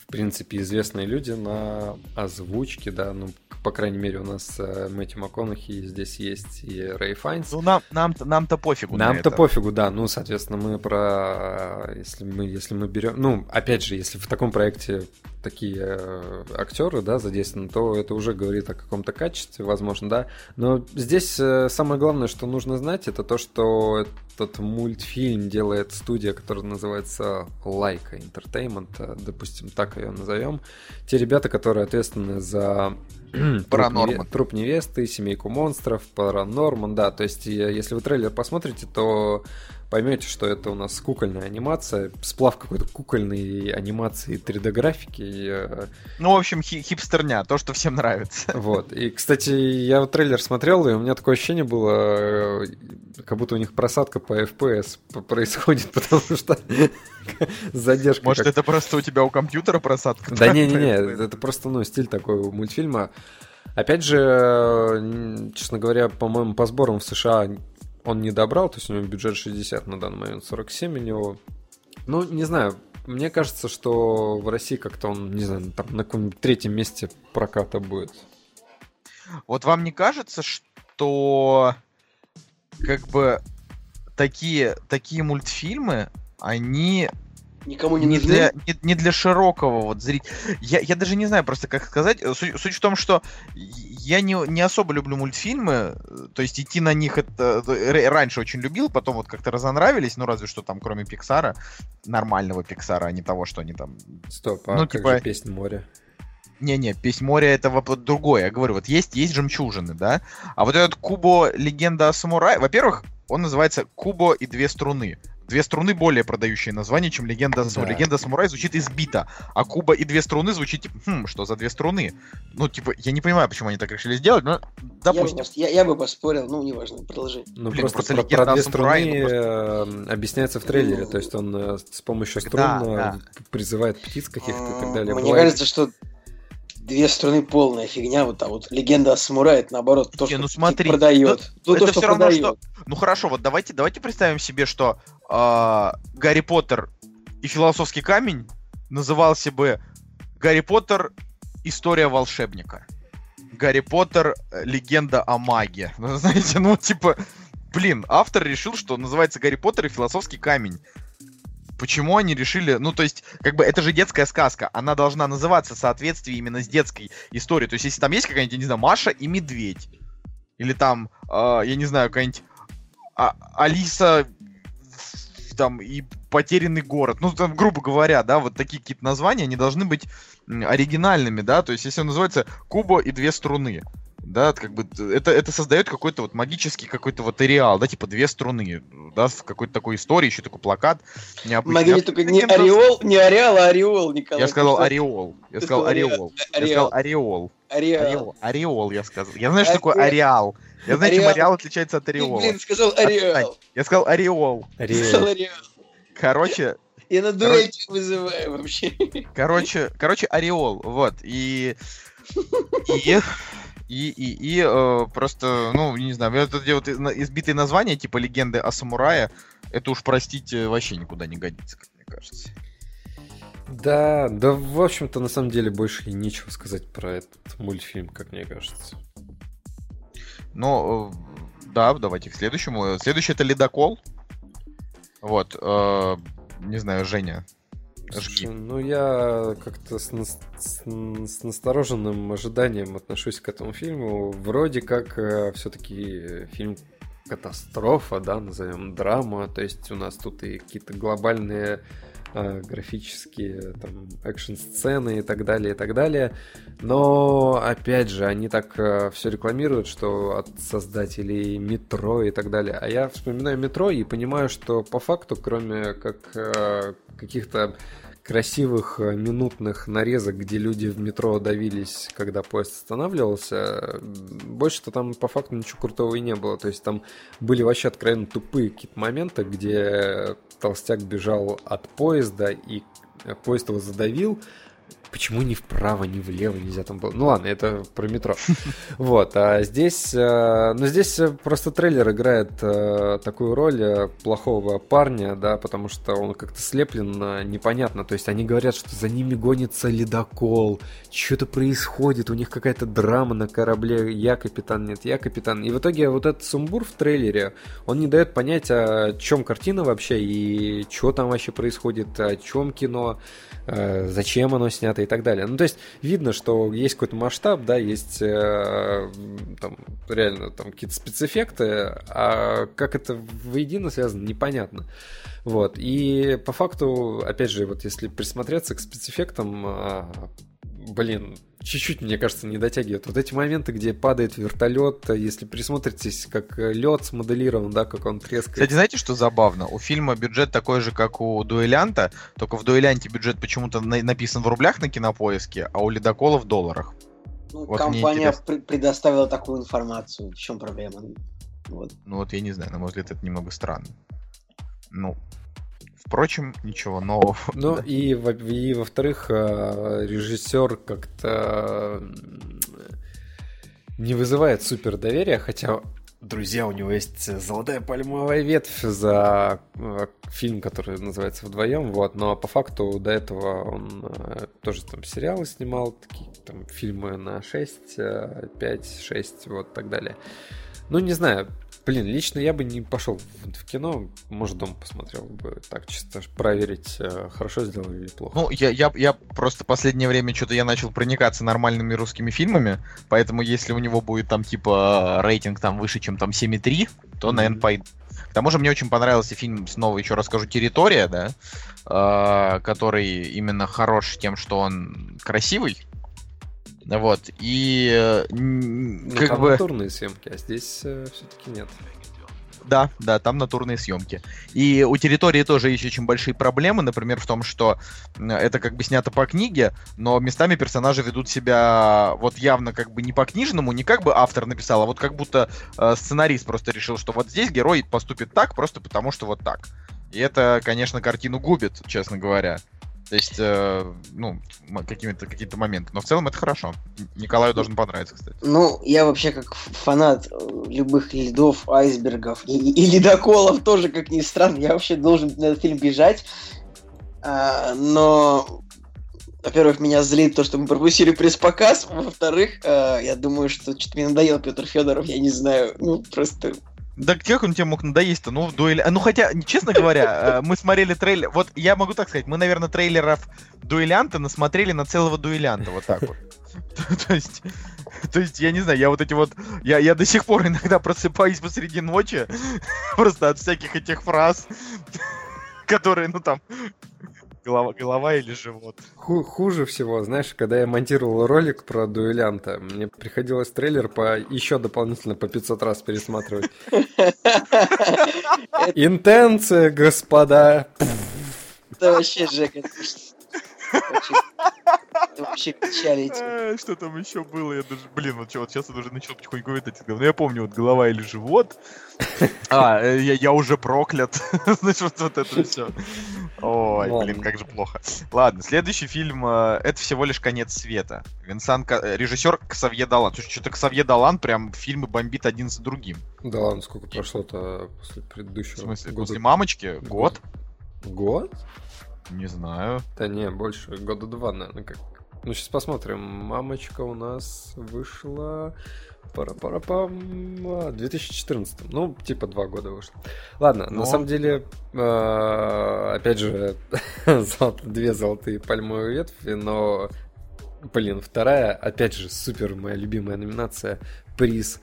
принципе, известные люди на озвучке, да, ну, по крайней мере, у нас э, Мэтью МакКонахи здесь есть и Рэй Файнс. Ну, нам, нам, нам-то пофигу Нам-то пофигу, да. Ну, соответственно, мы про... Если мы, если мы берем... Ну, опять же, если в таком проекте такие э, актеры, да, задействованы, то это уже говорит о каком-то качестве, возможно, да. Но здесь э, самое главное, что нужно знать, это то, что этот мультфильм делает студия, которая называется Лайка Entertainment, э, допустим, так ее назовем. Те ребята, которые ответственны за Паранорман. Труп, невесты, семейку монстров, Паранорман, да. То есть, если вы трейлер посмотрите, то поймете, что это у нас кукольная анимация, сплав какой-то кукольной анимации 3D-графики. Э, ну, в общем, хи- хипстерня, то, что всем нравится. Вот. И, кстати, я вот трейлер смотрел, и у меня такое ощущение было, э, как будто у них просадка по FPS происходит, потому что задержка. Может, это просто у тебя у компьютера просадка? Да не-не-не, это просто, ну, стиль такой мультфильма. Опять же, честно говоря, по-моему, по сборам в США он не добрал, то есть у него бюджет 60, на данный момент 47 у него. Ну, не знаю, мне кажется, что в России как-то он, не знаю, там на каком-нибудь третьем месте проката будет. Вот вам не кажется, что как бы такие, такие мультфильмы, они никому не, не нужны. Для, не, не для широкого вот зрителя. Я, я даже не знаю просто, как сказать. Суть, суть в том, что я не, не особо люблю мультфильмы, то есть идти на них это раньше очень любил, потом вот как-то разонравились, ну разве что там кроме Пиксара, нормального Пиксара, а не того, что они там... Стоп, а ну, как типа... же «Песнь моря»? Не-не, «Песнь моря» это вот другое. Я говорю, вот есть, есть жемчужины, да? А вот этот Кубо «Легенда о самурае», во-первых, он называется «Кубо и две струны». Две струны более продающее название, чем легенда да. Легенда самурай звучит избито, а Куба и две струны звучит типа, хм, что за две струны? Ну, типа, я не понимаю, почему они так решили сделать, но допустим. Я бы, я, я бы поспорил, ну, неважно, продолжи. Ну, Блин, просто, просто про, про две самурай, струны ну, просто... объясняется в трейлере, то есть он э, с помощью струн да, э, да. призывает птиц каких-то и так далее. Мне Бывает... кажется, что две струны полная фигня, вот, а вот легенда о самурае, это наоборот, то, не, что ну, смотри, продает. Ну, это то, что все равно, продает. что... Ну хорошо, вот давайте, давайте представим себе, что э, Гарри Поттер и философский камень назывался бы Гарри Поттер История волшебника. Гарри Поттер Легенда о маге. Ну, знаете, ну типа, блин, автор решил, что называется Гарри Поттер и философский камень. Почему они решили, ну, то есть, как бы, это же детская сказка, она должна называться в соответствии именно с детской историей. То есть, если там есть какая-нибудь, я не знаю, Маша и Медведь, или там, э, я не знаю, какая-нибудь а, Алиса там и потерянный город. Ну, там, грубо говоря, да, вот такие какие-то названия, они должны быть оригинальными, да, то есть если он называется Куба и две струны, да, как бы это, это создает какой-то вот магический какой-то вот ареал, да, типа две струны, да, в какой-то такой истории, еще такой плакат необычный. Магнит только не ореол, не ореал, а ореол, Николай. Я сказал ореол, я сказал ореол, я сказал ореол. Ореол. Ореол, я сказал. Я знаю, что такое ареал. Я знаю, чем ареал отличается от ореола. блин, сказал ореол. Я сказал ореол. Ореол. Короче, я на дуэль вызываю вообще. Короче, короче, ореол, вот. И... И... И, и, и э, просто, ну, не знаю, это вот избитые названия, типа легенды о самурае, это уж, простите, вообще никуда не годится, как мне кажется. Да, да, в общем-то, на самом деле больше и нечего сказать про этот мультфильм, как мне кажется. Ну, да, давайте к следующему. Следующий это ледокол. Вот, э, не знаю, Женя. Жги. Ну, я как-то с, с, с настороженным ожиданием отношусь к этому фильму. Вроде как э, все-таки фильм катастрофа, да, назовем драма. То есть у нас тут и какие-то глобальные графические там экшн-сцены и так далее, и так далее. Но, опять же, они так э, все рекламируют, что от создателей метро и так далее. А я вспоминаю метро и понимаю, что по факту, кроме как э, каких-то красивых э, минутных нарезок, где люди в метро давились, когда поезд останавливался, больше-то там по факту ничего крутого и не было. То есть там были вообще откровенно тупые какие-то моменты, где толстяк бежал от поезда, и поезд его задавил, Почему ни вправо, ни влево нельзя там было? Ну ладно, это про метро. Вот, а здесь... Э, ну здесь просто трейлер играет э, такую роль э, плохого парня, да, потому что он как-то слеплен непонятно. То есть они говорят, что за ними гонится ледокол, что-то происходит, у них какая-то драма на корабле, я капитан, нет, я капитан. И в итоге вот этот сумбур в трейлере, он не дает понять, о чем картина вообще и что там вообще происходит, о чем кино, зачем оно снято и так далее. Ну, то есть видно, что есть какой-то масштаб, да, есть э, там реально там какие-то спецэффекты, а как это воедино связано, непонятно. Вот. И по факту, опять же, вот если присмотреться к спецэффектам, э, блин, чуть-чуть, мне кажется, не дотягивает. Вот эти моменты, где падает вертолет, если присмотритесь, как лед смоделирован, да, как он трескает. Кстати, знаете, что забавно? У фильма бюджет такой же, как у Дуэлянта, только в Дуэлянте бюджет почему-то на- написан в рублях на кинопоиске, а у Ледокола в долларах. Ну, вот компания пр- предоставила такую информацию. В чем проблема? Вот. Ну вот я не знаю, на мой взгляд, это немного странно. Ну, Впрочем, ничего нового. Ну и, во- и во-вторых, э, режиссер как-то не вызывает супер доверия, хотя Друзья, у него есть золотая пальмовая ветвь за э, фильм, который называется «Вдвоем», вот, но по факту до этого он э, тоже там сериалы снимал, такие там фильмы на 6, 5, 6, вот так далее. Ну, не знаю, Блин, лично я бы не пошел в, кино, может, дома посмотрел бы так, чисто проверить, э, хорошо сделали или плохо. Ну, я, я, я просто последнее время что-то я начал проникаться нормальными русскими фильмами, поэтому если у него будет там типа рейтинг там выше, чем там 7,3, то, mm-hmm. наверное, пойду. К тому же мне очень понравился фильм, снова еще расскажу, «Территория», да, э, который именно хорош тем, что он красивый, вот, и э, ну, как там бы... натурные съемки, а здесь э, все-таки нет. Да, да, там натурные съемки. И у территории тоже есть очень большие проблемы, например, в том, что это как бы снято по книге, но местами персонажи ведут себя вот явно как бы не по книжному, не как бы автор написал, а вот как будто э, сценарист просто решил, что вот здесь герой поступит так, просто потому что вот так. И это, конечно, картину губит, честно говоря. То есть, э, ну, какие-то моменты. Но в целом это хорошо. Николаю должен понравиться, кстати. Ну, я вообще как фанат э, любых льдов, айсбергов и, и ледоколов тоже, как ни странно, я вообще должен на этот фильм бежать. А, но во-первых, меня злит то, что мы пропустили пресс-показ. Во-вторых, э, я думаю, что что-то мне надоел Петр Федоров, я не знаю. Ну, просто Да как он тебе мог надоесть-то? Ну, в дуэли... Ну, хотя, честно говоря, э, мы смотрели трейлер... Вот я могу так сказать, мы, наверное, трейлеров дуэлянта насмотрели на целого дуэлянта, вот так вот. То есть, то есть, я не знаю, я вот эти вот, я, я до сих пор иногда просыпаюсь посреди ночи, просто от всяких этих фраз, которые, ну там, голова, голова или живот. Ху хуже всего, знаешь, когда я монтировал ролик про дуэлянта, мне приходилось трейлер по еще дополнительно по 500 раз пересматривать. Интенция, господа. Это вообще, Жека, Вообще печали э, Что там еще было? Я даже, блин, вот, вот сейчас я уже начал потихоньку говорить эти Ну, я помню, вот голова или живот. А, э, я, я уже проклят. Значит, вот, вот это все. Ой, блин, как же плохо. Ладно, следующий фильм э, это всего лишь конец света. Винсан, режиссер Ксавье Далан. Слушай, что-то Ксавье Далан прям фильмы бомбит один за другим. Да ладно, сколько прошло-то после предыдущего? В смысле, после мамочки? Год? Год? Не знаю. Да не, больше, года два, наверное, как. Ну, сейчас посмотрим. Мамочка у нас вышла... пара пара пам 2014. Ну, типа два года вышло. Ладно, Но... на самом деле, э, опять же, две золотые пальмовые ветви, но, блин, вторая, опять же, супер моя любимая номинация, приз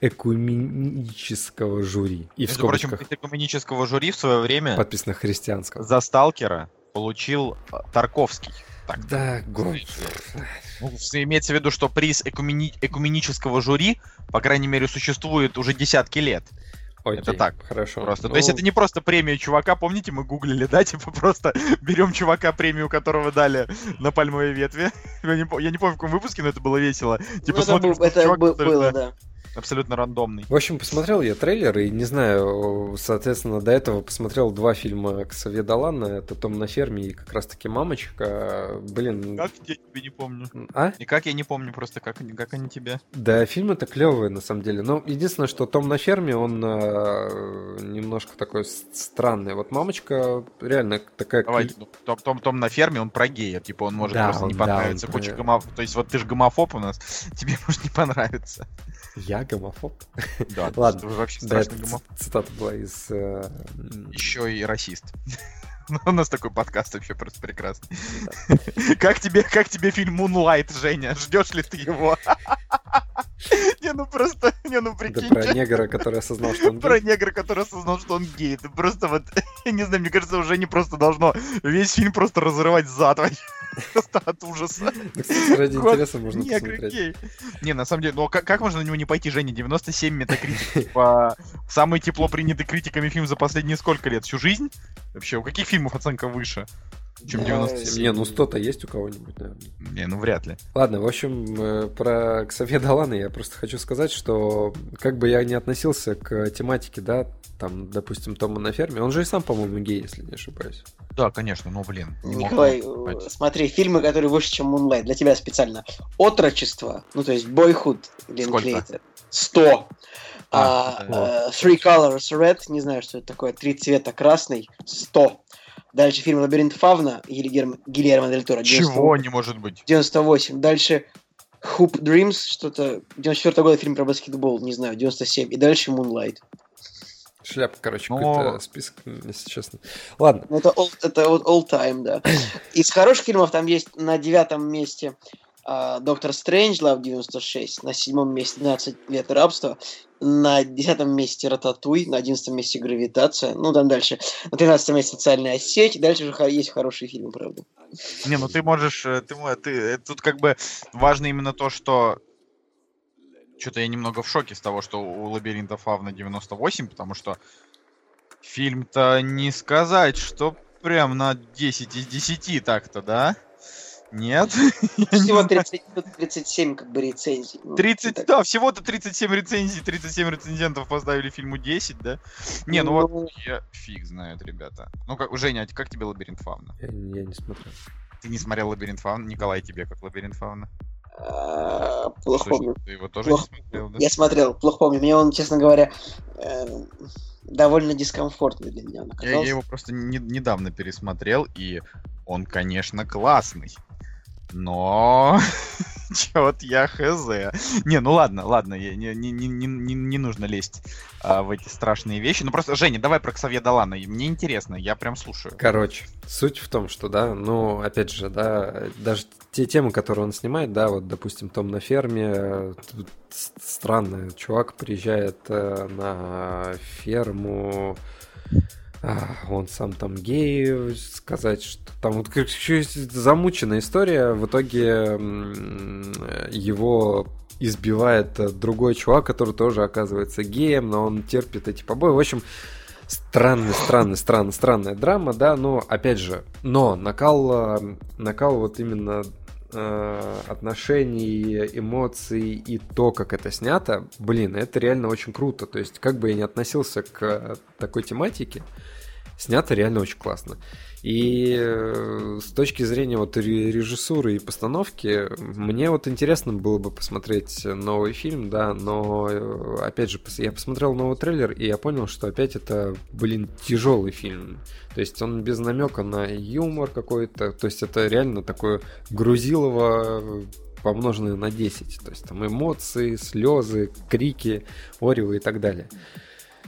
экуменического жюри. И Между в прочим, экуменического жюри в свое время... Подписано христианского. За Сталкера получил э, Тарковский. Так, да, гон. Ну, имеется в виду, что приз экумени... экуменического жюри, по крайней мере, существует уже десятки лет. Окей, это так. Хорошо. Просто. Ну... То есть это не просто премия чувака, помните, мы гуглили, да, типа просто берем чувака, премию которого дали на пальмовой ветви. Я не, я не помню, в каком выпуске, но это было весело. Типа ну, смотрим, это, это чувак, было, да абсолютно рандомный. В общем, посмотрел я трейлер, и не знаю, соответственно, до этого посмотрел два фильма Ксавье Далана, это «Том на ферме» и как раз-таки «Мамочка». Блин... Как я тебе не помню? А? Никак я не помню просто, как, как они тебе. Да, фильмы-то клевые, на самом деле. Но единственное, что «Том на ферме», он э, немножко такой странный. Вот «Мамочка» реально такая... Давай, ну, том, том, том на ферме, он про гея, типа он может да, просто он, не понравиться. Да, Куча про... гомоф... То есть вот ты же гомофоб у нас, тебе может не понравиться. Я гомофоб? Да, ладно. Вы вообще страшный да, гомофоб. Цитата была из... Э... Еще и расист. У нас такой подкаст вообще просто прекрасный. Как тебе, как тебе фильм Moonlight, Женя? Ждешь ли ты его? Не, ну просто, не, ну прикинь. Да про негра, который осознал, что он гей. Про негра, который осознал, что он гей. Это просто вот, не знаю, мне кажется, уже не просто должно весь фильм просто разрывать зад Просто от ужаса. Ну, кстати, ради интереса можно посмотреть. Не, на самом деле, ну как, как можно на него не пойти, Женя? 97 метакритик. Типа, самый тепло принятый критиками фильм за последние сколько лет? Всю жизнь? Вообще, у каких фильмов оценка выше? Чем 97. Не, ну 100-то есть у кого-нибудь, наверное. Не, ну вряд ли. Ладно, в общем, э, про Ксавье Далана я просто хочу сказать, что как бы я не относился к тематике, да, там, допустим, Тома на ферме, он же и сам, по-моему, гей, если не ошибаюсь. Да, конечно, ну блин. Николай, э, смотри, фильмы, которые выше, чем Moonlight, для тебя специально. Отрочество, ну то есть Boyhood, Линклейтер. 100. А, а, uh, Three Colors Red, не знаю, что это такое, три цвета красный, 100. Дальше фильм «Лабиринт Фавна» Гильермо, Гильермо Дель Торо. Чего не может быть? 98. Дальше Hoop Dreams, что-то... 94 года фильм про баскетбол, не знаю, 97. И дальше Moonlight. Шляпа, короче, Но... какой-то список, если честно. Ладно. Ну, это all, это вот all time, да. Из хороших фильмов там есть на девятом месте Доктор Стрэндж, Лав 96, на седьмом месте 12 лет рабства, на десятом месте Рататуй, на одиннадцатом месте Гравитация, ну там дальше, на тринадцатом месте Социальная сеть, дальше уже есть хорошие фильмы, правда. Не, ну ты можешь, э, ты, ты, э, тут как бы важно именно то, что что-то я немного в шоке с того, что у Лабиринта Фавна 98, потому что фильм-то не сказать, что прям на 10 из 10 так-то, да? Нет. Всего 30, 37 как бы рецензий. 30, ну, да, всего-то 37 рецензий, 37 рецензентов поставили фильму 10, да? Не, ну, ну вот я фиг знает, ребята. Ну, как, Женя, а как тебе Лабиринт Фауна? Я, я не смотрел. Ты не смотрел Лабиринт Фауна? Николай, тебе как Лабиринт Фауна? А, плохо помню. Ты его тоже плохо... не смотрел, да? Я смотрел, плохо помню. Мне он, честно говоря, э, довольно дискомфортный для меня. Я, я его просто не, недавно пересмотрел, и он, конечно, классный. Но вот я хз. Не, ну ладно, ладно, не, не, не, не, не нужно лезть а, в эти страшные вещи. Ну просто, Женя, давай про Ксавье Далана. Мне интересно, я прям слушаю. Короче, суть в том, что, да, ну, опять же, да, даже те темы, которые он снимает, да, вот, допустим, Том на ферме, странно, чувак приезжает э, на ферму, а, он сам там гей, сказать, что там вот еще замученная история, в итоге его избивает другой чувак, который тоже оказывается геем, но он терпит эти побои. В общем, странный, странный, странный, странная драма, да, но опять же, но накал, накал вот именно э, отношений, эмоций и то, как это снято, блин, это реально очень круто. То есть, как бы я ни относился к такой тематике, снято реально очень классно. И э, с точки зрения вот режиссуры и постановки, мне вот интересно было бы посмотреть новый фильм, да, но э, опять же, я посмотрел новый трейлер, и я понял, что опять это, блин, тяжелый фильм. То есть он без намека на юмор какой-то, то есть это реально такое грузилово помноженное на 10. То есть там эмоции, слезы, крики, орево и так далее.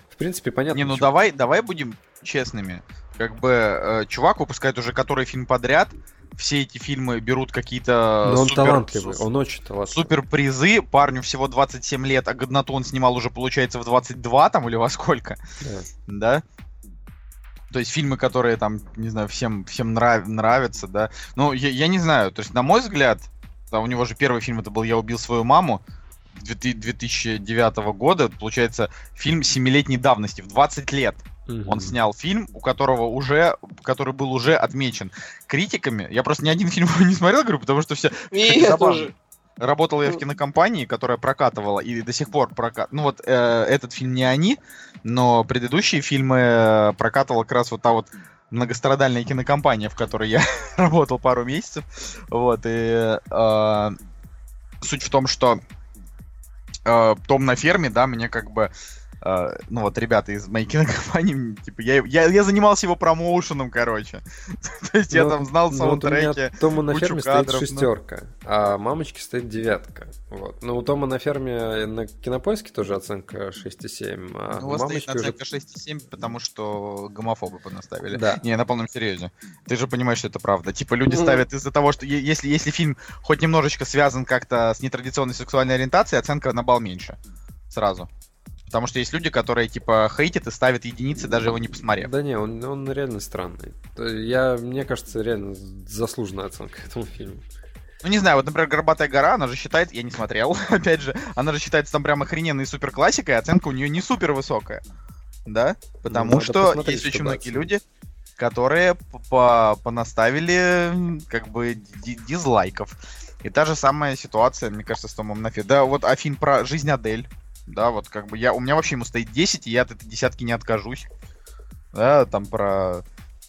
В принципе, понятно. Не, ну давай, давай будем честными. Как бы э, чувак выпускает уже который фильм подряд, все эти фильмы берут какие-то Но он супер, талантливый, он очень талантливый. Супер призы, парню всего 27 лет, а годноту он снимал уже, получается, в 22 там или во сколько, да? да? То есть фильмы, которые там, не знаю, всем, всем нрав, нравятся, да. Ну, я, я не знаю, то есть, на мой взгляд, да, у него же первый фильм это был «Я убил свою маму», 2009 года, получается, фильм семилетней давности, в 20 лет. Угу. Он снял фильм, у которого уже, который был уже отмечен критиками. Я просто ни один фильм не смотрел, говорю, потому что все. И я тоже. Работал я в кинокомпании, которая прокатывала и до сих пор прокат. Ну вот э, этот фильм не они, но предыдущие фильмы э, прокатывала как раз вот та вот многострадальная кинокомпания, в которой я работал пару месяцев. Вот и э, суть в том, что э, Том на ферме, да, мне как бы Uh, ну вот ребята из моей кинокомпании, типа, я, я, я занимался его промоушеном, короче. То есть я ну, там знал ну, саундтреки, Тома на ферме стоит шестерка, а мамочки стоит девятка. Вот. Ну, у Тома на ферме на кинопоиске тоже оценка 6,7. А ну, у вас стоит оценка уже... 6,7, потому что гомофобы понаставили. Да. Не, на полном серьезе. Ты же понимаешь, что это правда. Типа люди ставят из-за того, что если, если фильм хоть немножечко связан как-то с нетрадиционной сексуальной ориентацией, оценка на балл меньше. Сразу. Потому что есть люди, которые, типа, хейтят и ставят единицы, даже его не посмотрев. Да не, он, он реально странный. Я, мне кажется, реально заслуженная оценка этому фильму. Ну, не знаю, вот, например, «Горбатая гора», она же считается, я не смотрел, опять же, она же считается там прям охрененной супер классикой, а оценка у нее не супер высокая. Да? Потому ну, что есть очень многие люди, которые по понаставили как бы дизлайков. И та же самая ситуация, мне кажется, с Томом Нафи. Да, вот а фильм про жизнь Адель. Да, вот как бы я, у меня вообще ему стоит 10, и я от этой десятки не откажусь. Да, там про,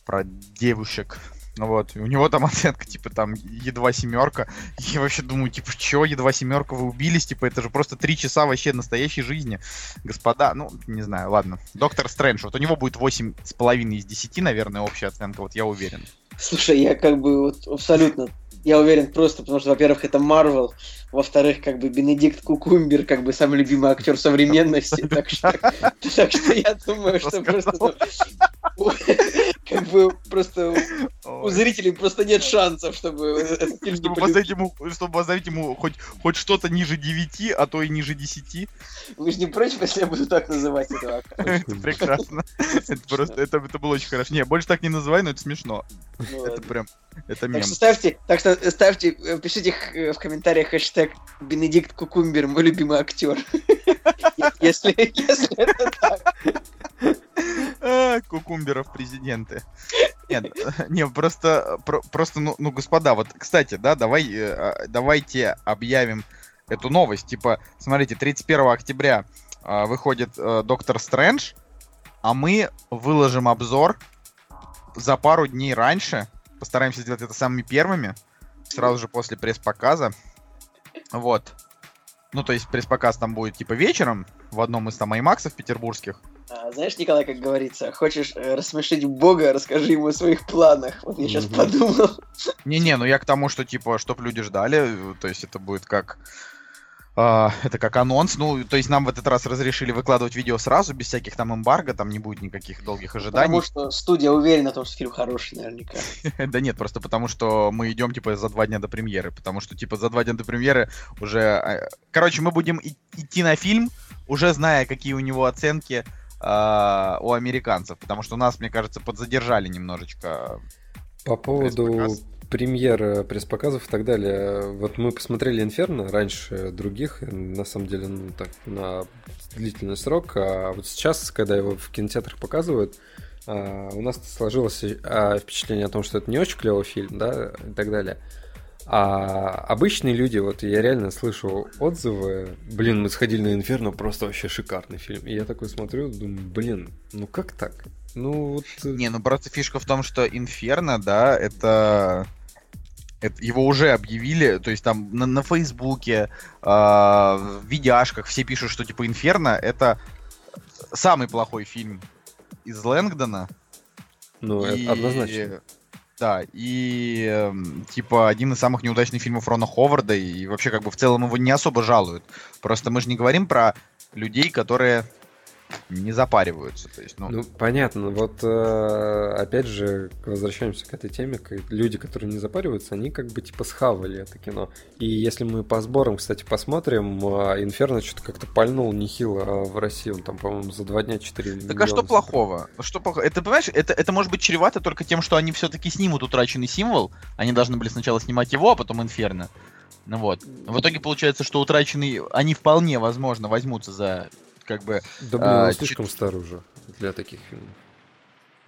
про девушек. Вот, у него там оценка, типа, там, едва семерка. Я вообще думаю, типа, чё, едва семерка, вы убились? Типа, это же просто три часа вообще настоящей жизни. Господа, ну, не знаю, ладно. Доктор Стрэндж, вот у него будет восемь с половиной из десяти, наверное, общая оценка, вот я уверен. Слушай, я как бы вот абсолютно я уверен просто, потому что, во-первых, это Марвел, во-вторых, как бы Бенедикт Кукумбер, как бы самый любимый актер современности, так что, так что я думаю, что просто как бы просто у зрителей просто нет шансов, чтобы чтобы поставить ему, чтобы поставить ему хоть, хоть что-то ниже 9, а то и ниже 10. Вы же не против, если я буду так называть этого Это прекрасно. Это просто, это, это было очень хорошо. Не, больше так не называй, но это смешно. Ну это прям, это мем. Так что ставьте, так что ставьте, э, пишите э, в комментариях хэштег Бенедикт Кукумбер, мой любимый актер. Если, это так. А, кукумберов президенты. Нет, не, просто, просто, ну, ну, господа, вот, кстати, да, давай, э, а, давайте объявим эту новость. Типа, смотрите, 31 октября а, выходит Доктор Стрэндж, а мы выложим обзор за пару дней раньше. Постараемся сделать это самыми первыми сразу же после пресс-показа. Вот. Ну, то есть пресс-показ там будет типа вечером в одном из там аймаксов петербургских. А, знаешь, Николай, как говорится, хочешь э, рассмешить Бога, расскажи ему о своих планах. Вот я сейчас подумал. Не-не, ну я к тому, что, типа, чтоб люди ждали, то есть это будет как Uh, это как анонс. Ну, то есть нам в этот раз разрешили выкладывать видео сразу, без всяких там эмбарго, там не будет никаких долгих ожиданий. Потому что студия уверена в том, что фильм хороший, наверняка. да нет, просто потому что мы идем, типа, за два дня до премьеры. Потому что, типа, за два дня до премьеры уже... А, короче, мы будем идти на фильм, уже зная, какие у него оценки uh, у американцев. Потому что у нас, мне кажется, подзадержали немножечко по поводу премьер пресс-показов и так далее. Вот мы посмотрели Инферно раньше других, на самом деле, ну, так, на длительный срок. А вот сейчас, когда его в кинотеатрах показывают, а, у нас сложилось а, впечатление о том, что это не очень клевый фильм, да, и так далее. А обычные люди, вот я реально слышу отзывы, блин, мы сходили на Инферно, просто вообще шикарный фильм. И я такой смотрю, думаю, блин, ну как так? Ну вот... Э, не, ну просто фишка в том, что Инферно, да, это... это его уже объявили, то есть там на, на Фейсбуке, э, в видяшках все пишут, что типа Инферно это самый плохой фильм из Лэнгдона. Ну, и... однозначно. Да, и э, типа один из самых неудачных фильмов Рона Ховарда, и вообще как бы в целом его не особо жалуют. Просто мы же не говорим про людей, которые не запариваются. То есть, ну... ну, понятно. Вот э, опять же, возвращаемся к этой теме. Люди, которые не запариваются, они как бы типа схавали это кино. И если мы по сборам, кстати, посмотрим, э, Инферно что-то как-то пальнул нехило а в России. Он там, по-моему, за два дня 4 Так а что плохого? Что плохого? Это, понимаешь, это, это может быть чревато только тем, что они все-таки снимут утраченный символ. Они должны были сначала снимать его, а потом Инферно. Ну вот. В итоге получается, что утраченный, они вполне возможно возьмутся за как бы... Да блин, а, он слишком чуть... стар уже для таких фильмов.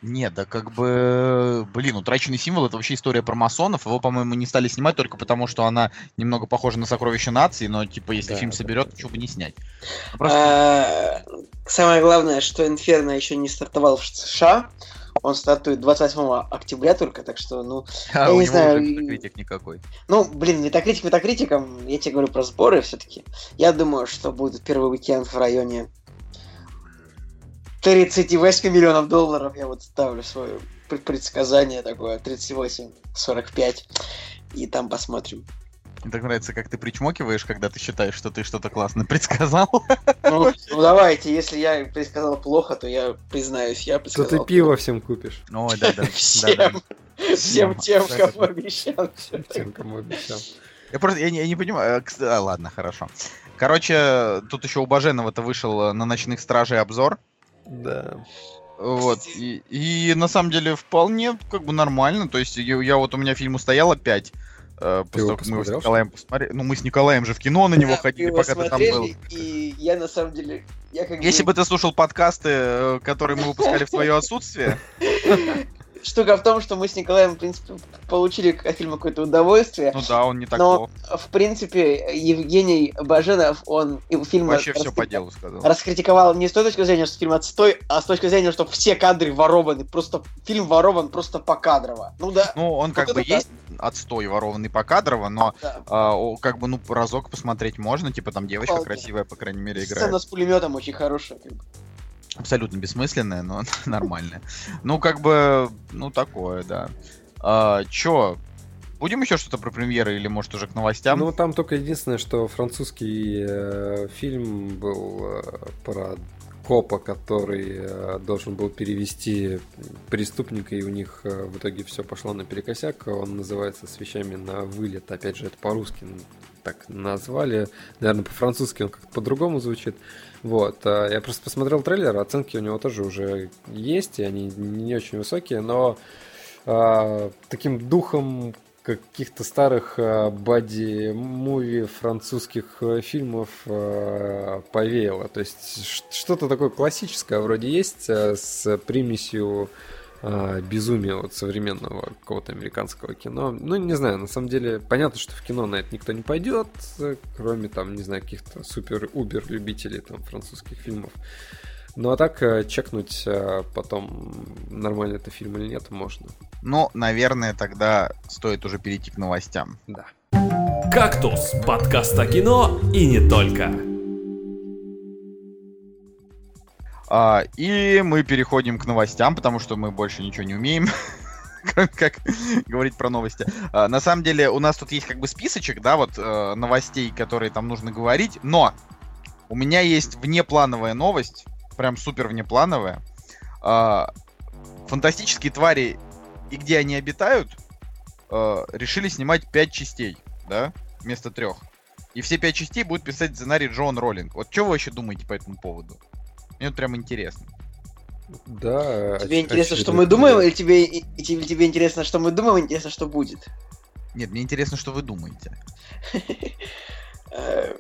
Нет, да как бы, блин, утраченный символ это вообще история про масонов. Его, по-моему, не стали снимать только потому, что она немного похожа на сокровище нации, но типа если да, фильм да, соберет, да. чего бы не снять. Ну, просто... А, самое главное, что Инферно еще не стартовал в США. Он стартует 28 октября только, так что, ну, а, я у не него знаю. Уже метакритик никакой. Ну, блин, метакритик метакритиком, я тебе говорю про сборы все-таки. Я думаю, что будет первый уикенд в районе 38 миллионов долларов. Я вот ставлю свое предсказание такое, 38-45. И там посмотрим. Мне так нравится, как ты причмокиваешь, когда ты считаешь, что ты что-то классно предсказал. Ну, ну давайте, если я предсказал плохо, то я признаюсь, я предсказал. То ты пиво всем купишь. Ой, да, да. Всем. Всем тем, кому обещал. Тем, кому обещал. Я просто, я не, я не понимаю, э, а, ладно, хорошо. Короче, тут еще у Баженова-то вышел на «Ночных стражей» обзор. Да. Вот, и, и на самом деле вполне как бы нормально, то есть я, я вот у меня фильм устояло 5, Э, ты его мы с Николаем посмотрели. Ну, мы с Николаем же в кино на него да, ходили, пока ты там был. И я на самом деле. Я как Если бы ты слушал подкасты, э, которые мы выпускали в твое отсутствие. штука в том, что мы с Николаем, в принципе, получили от фильма какое-то удовольствие. Ну да, он не так Но, в принципе, Евгений Баженов, он фильм Вообще все по делу сказал. Раскритиковал не с той точки зрения, что фильм отстой, а с точки зрения, что все кадры ворованы. Просто фильм ворован просто по кадрово. Ну да. Ну, он вот как бы есть отстой ворованный по кадрово, но да. а, как бы, ну, разок посмотреть можно. Типа там девочка Вполне. красивая, по крайней мере, играет. Сцена с пулеметом очень хорошая. Как бы абсолютно бессмысленное, но нормальное. Ну, как бы, ну, такое, да. А, чё, Будем еще что-то про премьеры или, может, уже к новостям? Ну, там только единственное, что французский э, фильм был э, про копа, который э, должен был перевести преступника, и у них э, в итоге все пошло наперекосяк. Он называется «С вещами на вылет». Опять же, это по-русски так назвали. Наверное, по-французски он как-то по-другому звучит. Вот. А я просто посмотрел трейлер, оценки у него тоже уже есть, и они не очень высокие, но а, таким духом каких-то старых а, бади-муви французских а, фильмов а, повеяло. То есть что-то такое классическое вроде есть а, с примесью а, безумия вот современного какого-то американского кино. Ну, не знаю, на самом деле, понятно, что в кино на это никто не пойдет, кроме там, не знаю, каких-то супер-убер любителей там французских фильмов. Ну а так э, чекнуть э, потом, нормально это фильм или нет, можно. Ну, наверное, тогда стоит уже перейти к новостям. Да. «Кактус» — подкаст о кино и не только. А, и мы переходим к новостям, потому что мы больше ничего не умеем. как говорить про новости. А, на самом деле, у нас тут есть как бы списочек, да, вот э, новостей, которые там нужно говорить, но у меня есть внеплановая новость, прям супер внеплановая. А, фантастические твари и где они обитают, э, решили снимать пять частей, да, вместо трех. И все пять частей будут писать сценарий Джон Роллинг. Вот что вы вообще думаете по этому поводу? Мне вот прям интересно. Да. Тебе интересно, что мы думаем, или тебе, и, тебе, тебе интересно, что мы думаем, интересно, что будет? Нет, мне интересно, что вы думаете. Э,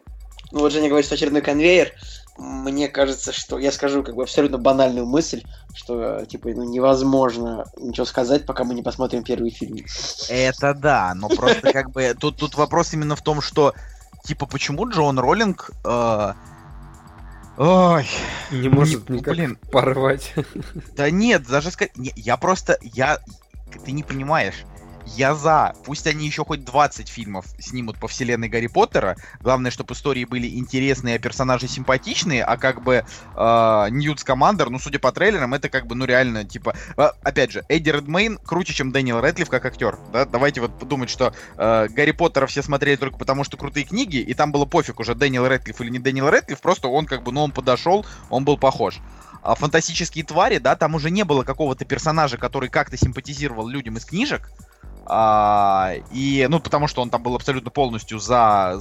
ну вот Женя говорит, что очередной конвейер. Мне кажется, что я скажу как бы абсолютно банальную мысль, что типа ну, невозможно ничего сказать, пока мы не посмотрим первый фильм. Это да, но просто как бы тут, тут вопрос именно в том, что типа почему Джон Роллинг э, Ой. Не может не, никак блин. порвать. Да нет, даже сказать... Я просто... Я... Ты не понимаешь я за. Пусть они еще хоть 20 фильмов снимут по вселенной Гарри Поттера. Главное, чтобы истории были интересные, а персонажи симпатичные, а как бы э, Ньют Скамандер, ну, судя по трейлерам, это как бы, ну, реально, типа... Э, опять же, Эдди Редмейн круче, чем Дэниел Рэдклифф как актер, да? Давайте вот подумать, что э, Гарри Поттера все смотрели только потому, что крутые книги, и там было пофиг уже, Дэниел Рэдклифф или не Дэниел Рэдклифф, просто он как бы, ну, он подошел, он был похож а фантастические твари, да, там уже не было какого-то персонажа, который как-то симпатизировал людям из книжек, а, и, ну, потому что он там был абсолютно полностью за,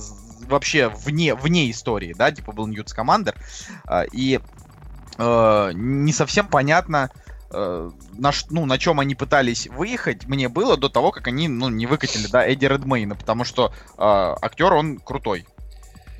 вообще вне, вне истории, да, типа был Ньютс Командер. А, и а, не совсем понятно, а, на, ну, на чем они пытались выехать, мне было до того, как они, ну, не выкатили, да, Эдди Редмейна, потому что а, актер, он крутой.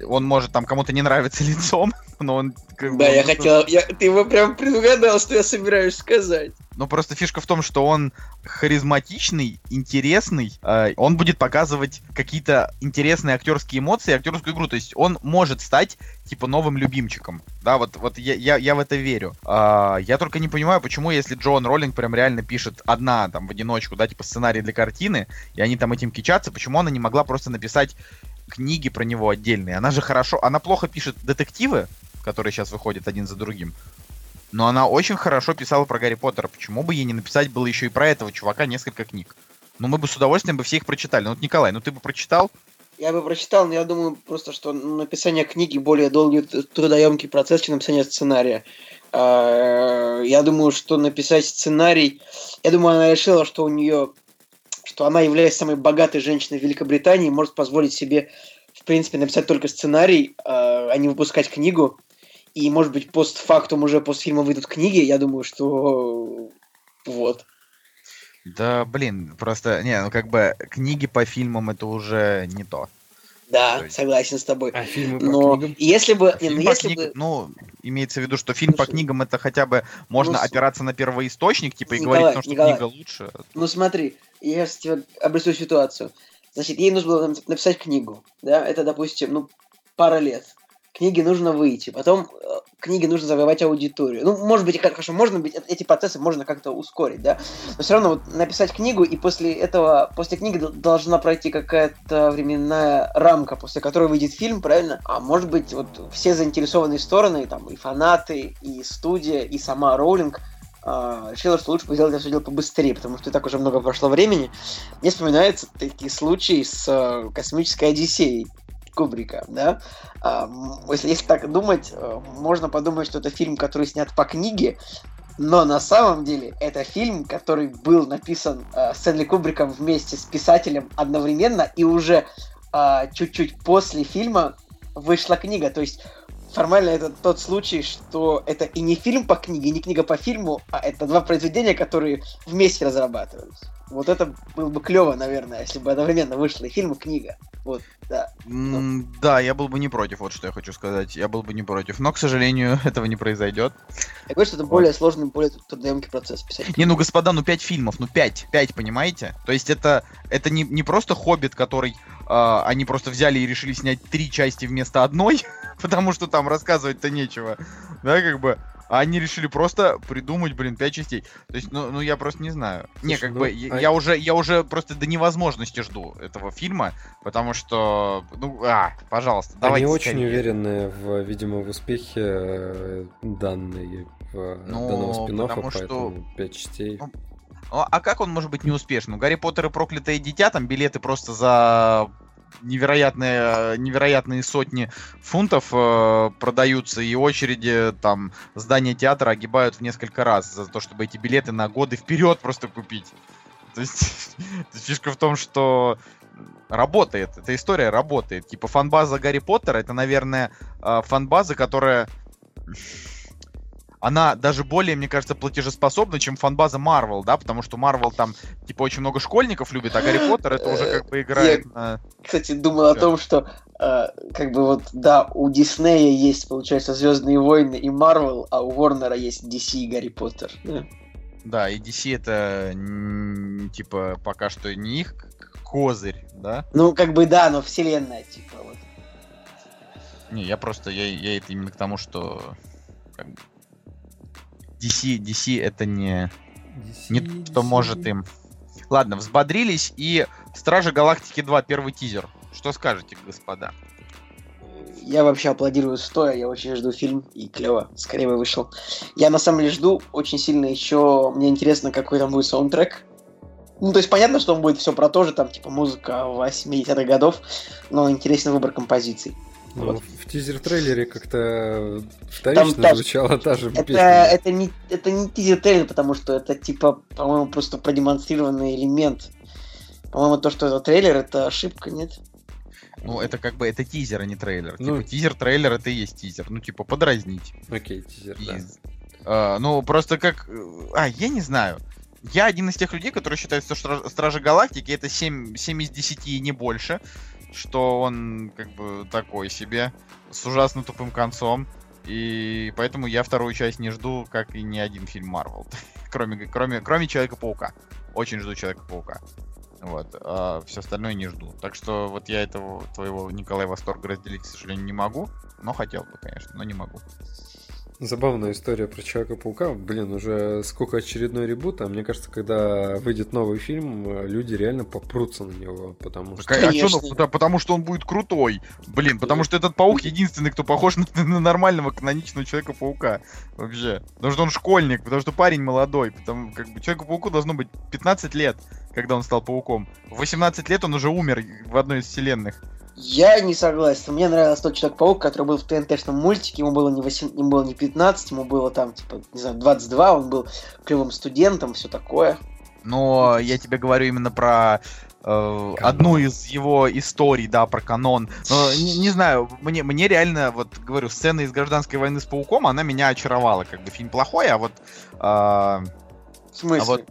Он может там кому-то не нравиться лицом, но он... Как да, бы, я он... хотел... Я, ты его прям предугадал, что я собираюсь сказать. Ну, просто фишка в том, что он харизматичный, интересный, э, он будет показывать какие-то интересные актерские эмоции, актерскую игру. То есть он может стать, типа, новым любимчиком. Да, вот, вот я, я, я в это верю. Э, я только не понимаю, почему, если Джон Роллинг прям реально пишет одна, там, в одиночку, да, типа, сценарий для картины, и они там этим кичатся, почему она не могла просто написать книги про него отдельные. Она же хорошо, она плохо пишет детективы, которые сейчас выходят один за другим. Но она очень хорошо писала про Гарри Поттера. Почему бы ей не написать было еще и про этого чувака несколько книг? Ну, мы бы с удовольствием бы все их прочитали. Ну, вот, Николай, ну ты бы прочитал? Я бы прочитал, но я думаю просто, что написание книги более долгий трудоемкий процесс, чем написание сценария. А, я думаю, что написать сценарий... Я думаю, она решила, что у нее что она является самой богатой женщиной Великобритании, может позволить себе, в принципе, написать только сценарий, а, а не выпускать книгу. И, может быть, постфактум уже после фильма выйдут книги. Я думаю, что вот. Да, блин, просто, не, ну как бы книги по фильмам это уже не то. Да, есть... согласен с тобой. А фильмы Но по книгам? если бы... А не, ну, если книг... бы... ну, имеется в виду, что фильм Слушай, по книгам это хотя бы можно ну, опираться на первоисточник, типа, и Николай, говорить, ну, что Николай, книга лучше. Ну смотри, я тебе обрисую ситуацию. Значит, ей нужно было написать книгу, да, это, допустим, ну, пара лет. Книге нужно выйти, потом э, книге нужно завоевать аудиторию. Ну, может быть, хорошо, можно быть, эти процессы можно как-то ускорить, да, но все равно вот написать книгу, и после этого, после книги должна пройти какая-то временная рамка, после которой выйдет фильм, правильно? А может быть, вот все заинтересованные стороны, там, и фанаты, и студия, и сама Роулинг – э, решила, что лучше бы сделать все дело побыстрее, потому что так уже много прошло времени. Мне вспоминаются такие случаи с э, космической Одиссеей Кубрика, да. Если, если так думать, э, можно подумать, что это фильм, который снят по книге, но на самом деле это фильм, который был написан э, Стэнли Кубриком вместе с писателем одновременно, и уже э, чуть-чуть после фильма вышла книга. То есть формально это тот случай, что это и не фильм по книге, и не книга по фильму, а это два произведения, которые вместе разрабатывались. Вот это было бы клево, наверное, если бы одновременно вышла и фильм, и книга. Вот, да. Mm, да, я был бы не против, вот что я хочу сказать. Я был бы не против. Но, к сожалению, этого не произойдет. Я говорю, что это вот. более сложный, более трудоемкий процесс писать. Не, ну, господа, ну пять фильмов, ну пять, пять, понимаете? То есть это, это не, не просто Хоббит, который э, они просто взяли и решили снять три части вместо одной, потому что там рассказывать-то нечего. Да, как бы. А они решили просто придумать, блин, пять частей. То есть, ну, ну я просто не знаю. Слушай, не, как ну, бы, я, а... я уже, я уже просто до невозможности жду этого фильма, потому что, ну, а, пожалуйста, давайте. Они очень скорее. уверены, в, видимо, в успехе э, данной, в, ну, данного спин поэтому что... пять частей. Ну, а как он может быть неуспешным? Гарри Поттер и проклятое дитя, там билеты просто за невероятные, невероятные сотни фунтов э, продаются, и очереди там здания театра огибают в несколько раз за то, чтобы эти билеты на годы вперед просто купить. То есть фишка в том, что работает, эта история работает. Типа фанбаза Гарри Поттера, это, наверное, э, фанбаза, которая она даже более, мне кажется, платежеспособна, чем фанбаза Marvel, да, потому что Marvel там, типа, очень много школьников любит, а Гарри Поттер это уже как бы играет Я, на... Кстати, думал о том, что, э, как бы вот, да, у Диснея есть, получается, Звездные войны и Marvel, а у Warner есть DC и Гарри Поттер. Да, и DC это, типа, пока что не их козырь, да? Ну, как бы да, но вселенная, типа, вот. Не, я просто, я, я это именно к тому, что как бы, DC, DC это не, DC, не DC. что может им. Ладно, взбодрились и Стражи Галактики 2, первый тизер. Что скажете, господа? Я вообще аплодирую стоя, я очень жду фильм, и клево, скорее бы вышел. Я на самом деле жду очень сильно еще, мне интересно, какой там будет саундтрек. Ну, то есть понятно, что он будет все про то же, там, типа, музыка 80-х годов, но интересный выбор композиций. Ну, вот. в тизер-трейлере как-то вторично Там, звучала та же это, песня. Это не, это не тизер-трейлер, потому что это, типа, по-моему, просто продемонстрированный элемент. По-моему, то, что это трейлер, это ошибка, нет? Ну, это как бы, это тизер, а не трейлер. Ну, типа, тизер-трейлер, это и есть тизер. Ну, типа, подразнить. Окей, тизер, и, да. А, ну, просто как... А, я не знаю. Я один из тех людей, которые считают, что Стражи Галактики это 7, 7 из 10 и не больше что он как бы такой себе, с ужасно тупым концом. И поэтому я вторую часть не жду, как и ни один фильм Марвел. кроме, кроме, кроме Человека-паука. Очень жду Человека-паука. Вот. А все остальное не жду. Так что вот я этого твоего Николая восторга разделить, к сожалению, не могу. Но хотел бы, конечно, но не могу. Забавная история про Человека-паука. Блин, уже сколько очередной ребут, а мне кажется, когда выйдет новый фильм, люди реально попрутся на него, потому что... а что, ну, потому что он будет крутой. Блин, потому что этот паук единственный, кто похож на, на нормального каноничного Человека-паука. Вообще. Потому что он школьник, потому что парень молодой. Потому как бы Человеку-пауку должно быть 15 лет, когда он стал пауком. В 18 лет он уже умер в одной из вселенных. Я не согласен. Мне нравился тот Человек-паук, который был в ТНТ-шном мультике. Ему было не, 8, ему было не 15, ему было там, типа, не знаю, 22. Он был клевым студентом, все такое. Но я тебе говорю именно про э, одну из его историй, да, про канон. Но, не, не знаю, мне, мне реально, вот говорю, сцена из гражданской войны с пауком, она меня очаровала. Как бы фильм плохой, а вот. Э, в смысле? А вот...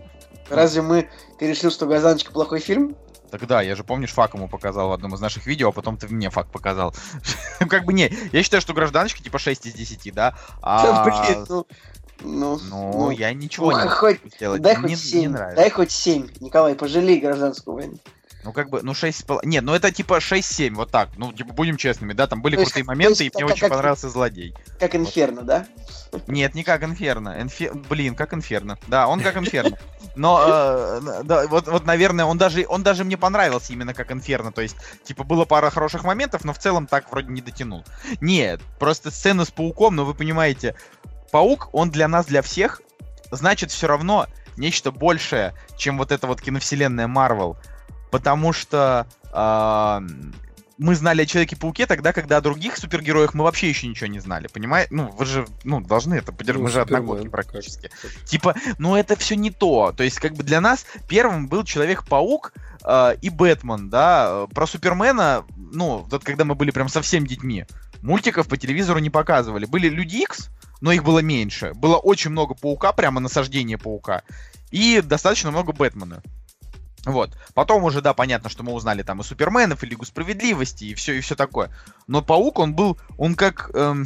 Разве мы. Ты решил, что Газаночка плохой фильм? Тогда, я же, помнишь, фак ему показал в одном из наших видео, а потом ты мне фак показал. как бы не, я считаю, что гражданочка типа 6 из 10, да? А... Ну, ну, ну, ну, я ничего ну, не хоть, сделать. Дай хоть 7, дай хоть 7. Николай, пожалей гражданскую войну. Ну, как бы, ну, 6... Нет, ну, это типа 6-7, вот так. Ну, типа, будем честными, да, там были то крутые есть, моменты, есть, и мне как, очень как, понравился злодей. Как Инферно, вот. да? Нет, не как Инферно. Инфе... Блин, как Инферно. Да, он как Инферно. Но, э, да, вот, вот, наверное, он даже, он даже мне понравился именно как Инферно. То есть, типа, было пара хороших моментов, но в целом так вроде не дотянул. Нет, просто сцена с пауком, но вы понимаете, паук, он для нас, для всех, значит все равно нечто большее, чем вот эта вот киновселенная Марвел потому что э, мы знали о Человеке-пауке тогда, когда о других супергероях мы вообще еще ничего не знали, понимаете? Ну, вы же, ну, должны это поддержать, ну, мы же одногодки практически. Как. Типа, ну, это все не то. То есть, как бы для нас первым был Человек-паук э, и Бэтмен, да. Про Супермена, ну, вот когда мы были прям совсем детьми, мультиков по телевизору не показывали. Были Люди Икс, но их было меньше. Было очень много Паука, прямо насаждение Паука. И достаточно много Бэтмена. Вот. Потом уже, да, понятно, что мы узнали там и Суперменов, и Лигу Справедливости, и все, и все такое. Но Паук, он был, он как... Эм,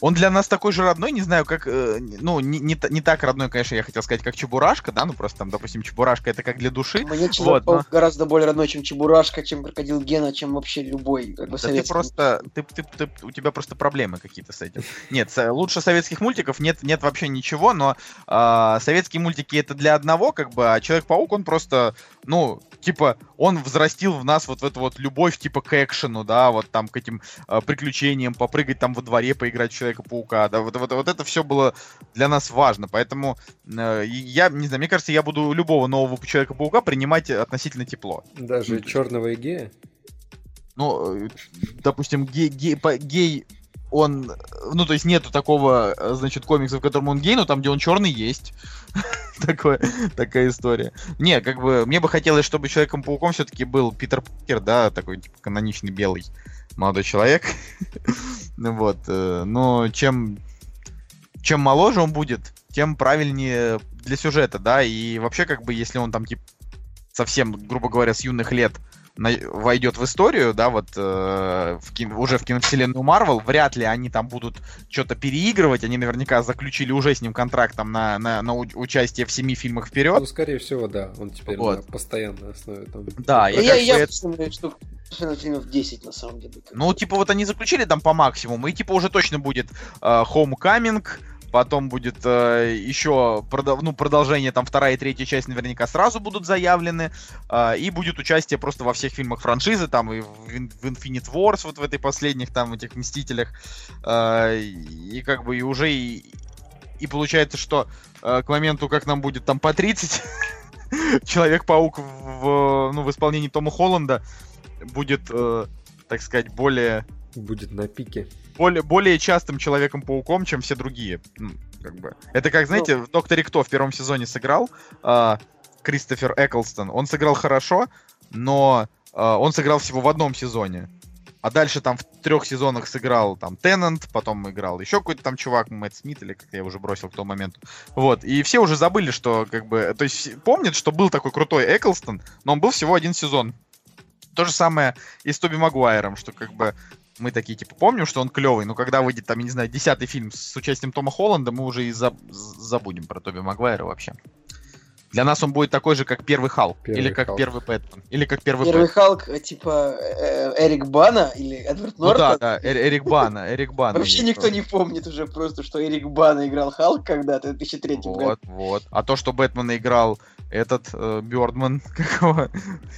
он для нас такой же родной, не знаю, как, э, ну, не, не, не так родной, конечно, я хотел сказать, как Чебурашка, да, ну просто там, допустим, Чебурашка это как для души. Мне вот, но... гораздо более родной, чем Чебурашка, чем Крокодил Гена, чем вообще любой, как бы, да ты просто, ты, ты, ты, у тебя просто проблемы какие-то с этим. Нет, лучше советских мультиков нет, нет вообще ничего, но э, советские мультики это для одного, как бы, а Человек-паук, он просто, ну, типа, он взрастил в нас вот эту вот любовь, типа, к экшену, да, вот там к этим э, приключениям, попрыгать там во дворе, поиграть в Человека-паука, да, вот, вот, вот это все было для нас важно, поэтому э, я, не знаю, мне кажется, я буду любого нового Человека-паука принимать относительно тепло. Даже ну, черного гея? Ну, э, допустим, гей, гей, гей он, ну, то есть нету такого, э, значит, комикса, в котором он гей, но там, где он черный, есть. Такое, такая история. Не, как бы, мне бы хотелось, чтобы Человеком-пауком все-таки был Питер Паркер, да, такой, типа, каноничный белый молодой человек. вот, э, но чем, чем моложе он будет, тем правильнее для сюжета, да, и вообще, как бы, если он там, типа, совсем, грубо говоря, с юных лет на, войдет в историю, да, вот э, в кино, уже в киновселенную Марвел, вряд ли они там будут что-то переигрывать, они наверняка заключили уже с ним контракт там на, на, на участие в семи фильмах вперед. Ну, скорее всего, да, он теперь вот. на постоянной основе там. Да, и я, я, это... думаю, что фильмов 10 на самом деле. Ну, типа вот они заключили там по максимуму, и типа уже точно будет э, Homecoming, потом будет э, еще продо- ну, продолжение, там вторая и третья часть наверняка сразу будут заявлены, э, и будет участие просто во всех фильмах франшизы, там и в, в Infinite Wars, вот в этой последних там этих Мстителях, э, и как бы и уже и, и получается, что э, к моменту, как нам будет там по 30, Человек-паук в, ну, в исполнении Тома Холланда будет, э, так сказать, более... Будет на пике более, более частым Человеком-пауком, чем все другие. Ну, как бы. Это как, знаете, ну... в Докторе Кто в первом сезоне сыграл э, Кристофер Эклстон. Он сыграл хорошо, но э, он сыграл всего в одном сезоне. А дальше там в трех сезонах сыграл там Теннант, потом играл еще какой-то там чувак, Мэтт Смит, или как я уже бросил к тому моменту. Вот. И все уже забыли, что как бы... То есть помнят, что был такой крутой Эклстон, но он был всего один сезон. То же самое и с Тоби Магуайром, что как бы мы такие, типа, помним, что он клевый, но когда выйдет, там, я не знаю, десятый фильм с участием Тома Холланда, мы уже и за... забудем про Тоби Магуайра вообще. Для нас он будет такой же, как первый Халк. Первый или как Халк. первый Бэтмен. Или как первый Первый Бэтмен. Халк, э, типа, э, Эрик Бана или Эдвард Нортон. Ну да, да, Эрик Бана, Эрик Бана. Вообще никто не помнит уже просто, что Эрик Бана играл Халк когда-то в 2003 году. Вот, вот. А то, что Бэтмена играл этот э, Бёрдман, какого?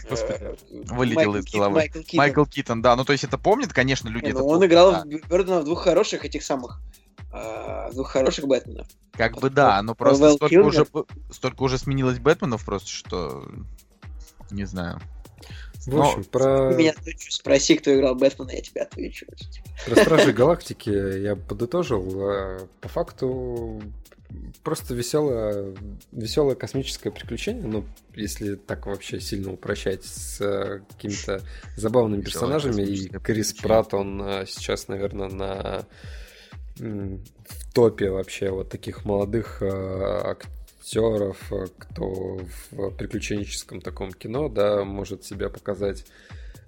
Господи, э, вылетел из головы. Майкл Китон. Да. Ну, то есть это помнит, конечно, люди. Ну, он играл в Бёрдмана в двух хороших этих самых двух хороших Бэтменов. Как вот, бы да, но просто столько уже, столько уже сменилось Бэтменов просто, что не знаю. В общем, Но... про... Меня спроси, кто играл Бэтмена, я тебе отвечу. Про Стражи Галактики я подытожил. А, по факту просто веселое, веселое космическое приключение, ну, если так вообще сильно упрощать, с э, какими-то забавными персонажами. И Крис Пратт, он э, сейчас, наверное, на в топе вообще вот таких молодых э, актеров, э, кто в приключенческом таком кино, да, может себя показать.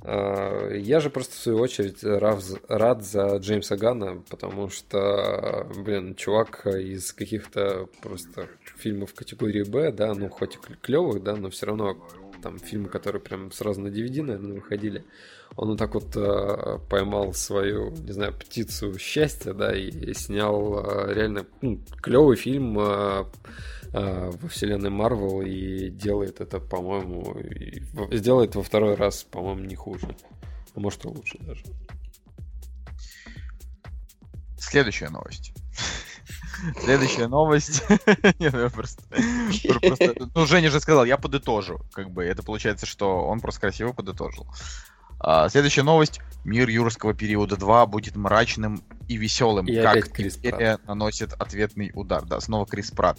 Э, я же просто в свою очередь рад за Джеймса Гана, потому что, блин, чувак из каких-то просто фильмов категории Б, да, ну хоть и клевых, да, но все равно там фильмы, которые прям сразу на DVD, наверное, выходили он вот так вот э, поймал свою, не знаю, птицу счастья, да, и снял э, реально ну, клевый фильм э, э, во вселенной Марвел и делает это, по-моему, и, сделает во второй раз, по-моему, не хуже. А может и лучше даже. Следующая новость. Следующая новость. Ну, Женя же сказал, я подытожу. Как бы это получается, что он просто красиво подытожил. А, следующая новость. Мир юрского периода 2 будет мрачным и веселым, и как Империя наносит ответный удар. Да, снова Крис Пратт.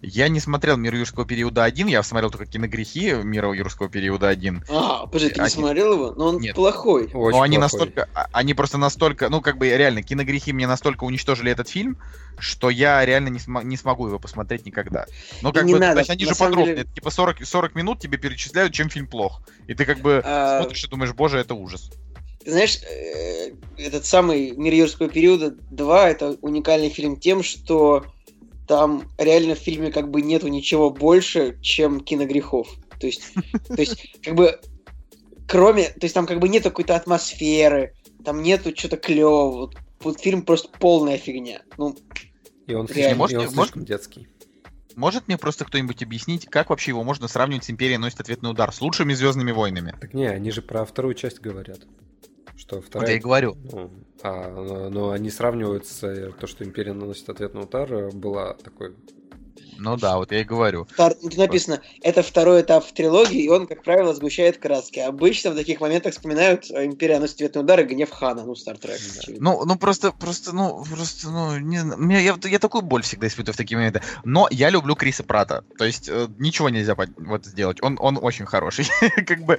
Я не смотрел Мир юрского периода 1, я смотрел только киногрехи Мира юрского периода 1. А, подожди, ты не смотрел его? Но он Нет. плохой. Очень Но они плохой. настолько, а, они просто настолько, ну как бы реально, киногрехи мне настолько уничтожили этот фильм, что я реально не, см- не смогу его посмотреть никогда. Ну как бы, надо, есть они же подробные, деле... типа 40, 40 минут тебе перечисляют, чем фильм плох. И ты как бы а... смотришь и думаешь, боже, это ужас. Ты знаешь, э, этот самый «Мир юрского периода 2» — это уникальный фильм тем, что там реально в фильме как бы нету ничего больше, чем киногрехов. То есть, то есть как бы кроме, то есть там как бы нет какой-то атмосферы, там нету что-то клевого. Вот, вот фильм просто полная фигня. Ну, И он, Реально. слишком, и он Может- слишком детский. Может мне просто кто-нибудь объяснить, как вообще его можно сравнивать с Империей носит ответный удар с лучшими Звездными войнами? Так не, они же про вторую часть говорят. Что Вот вторая... я и говорю. Ну, а, но они сравнивают с э, то, что Империя наносит ответный удар, была такой... Ну да, вот я и говорю. втор- тут написано, это второй этап в трилогии, и он, как правило, сгущает краски. Обычно в таких моментах вспоминают э, «Империя носит ответный удар» и «Гнев Хана», ну, Стартрек. Да. Ну, ну просто, просто, ну, просто, ну, не, меня, я, я такую боль всегда испытываю в такие моменты. Но я люблю Криса Прата. То есть э, ничего нельзя под- вот сделать. Он, он очень хороший. как бы,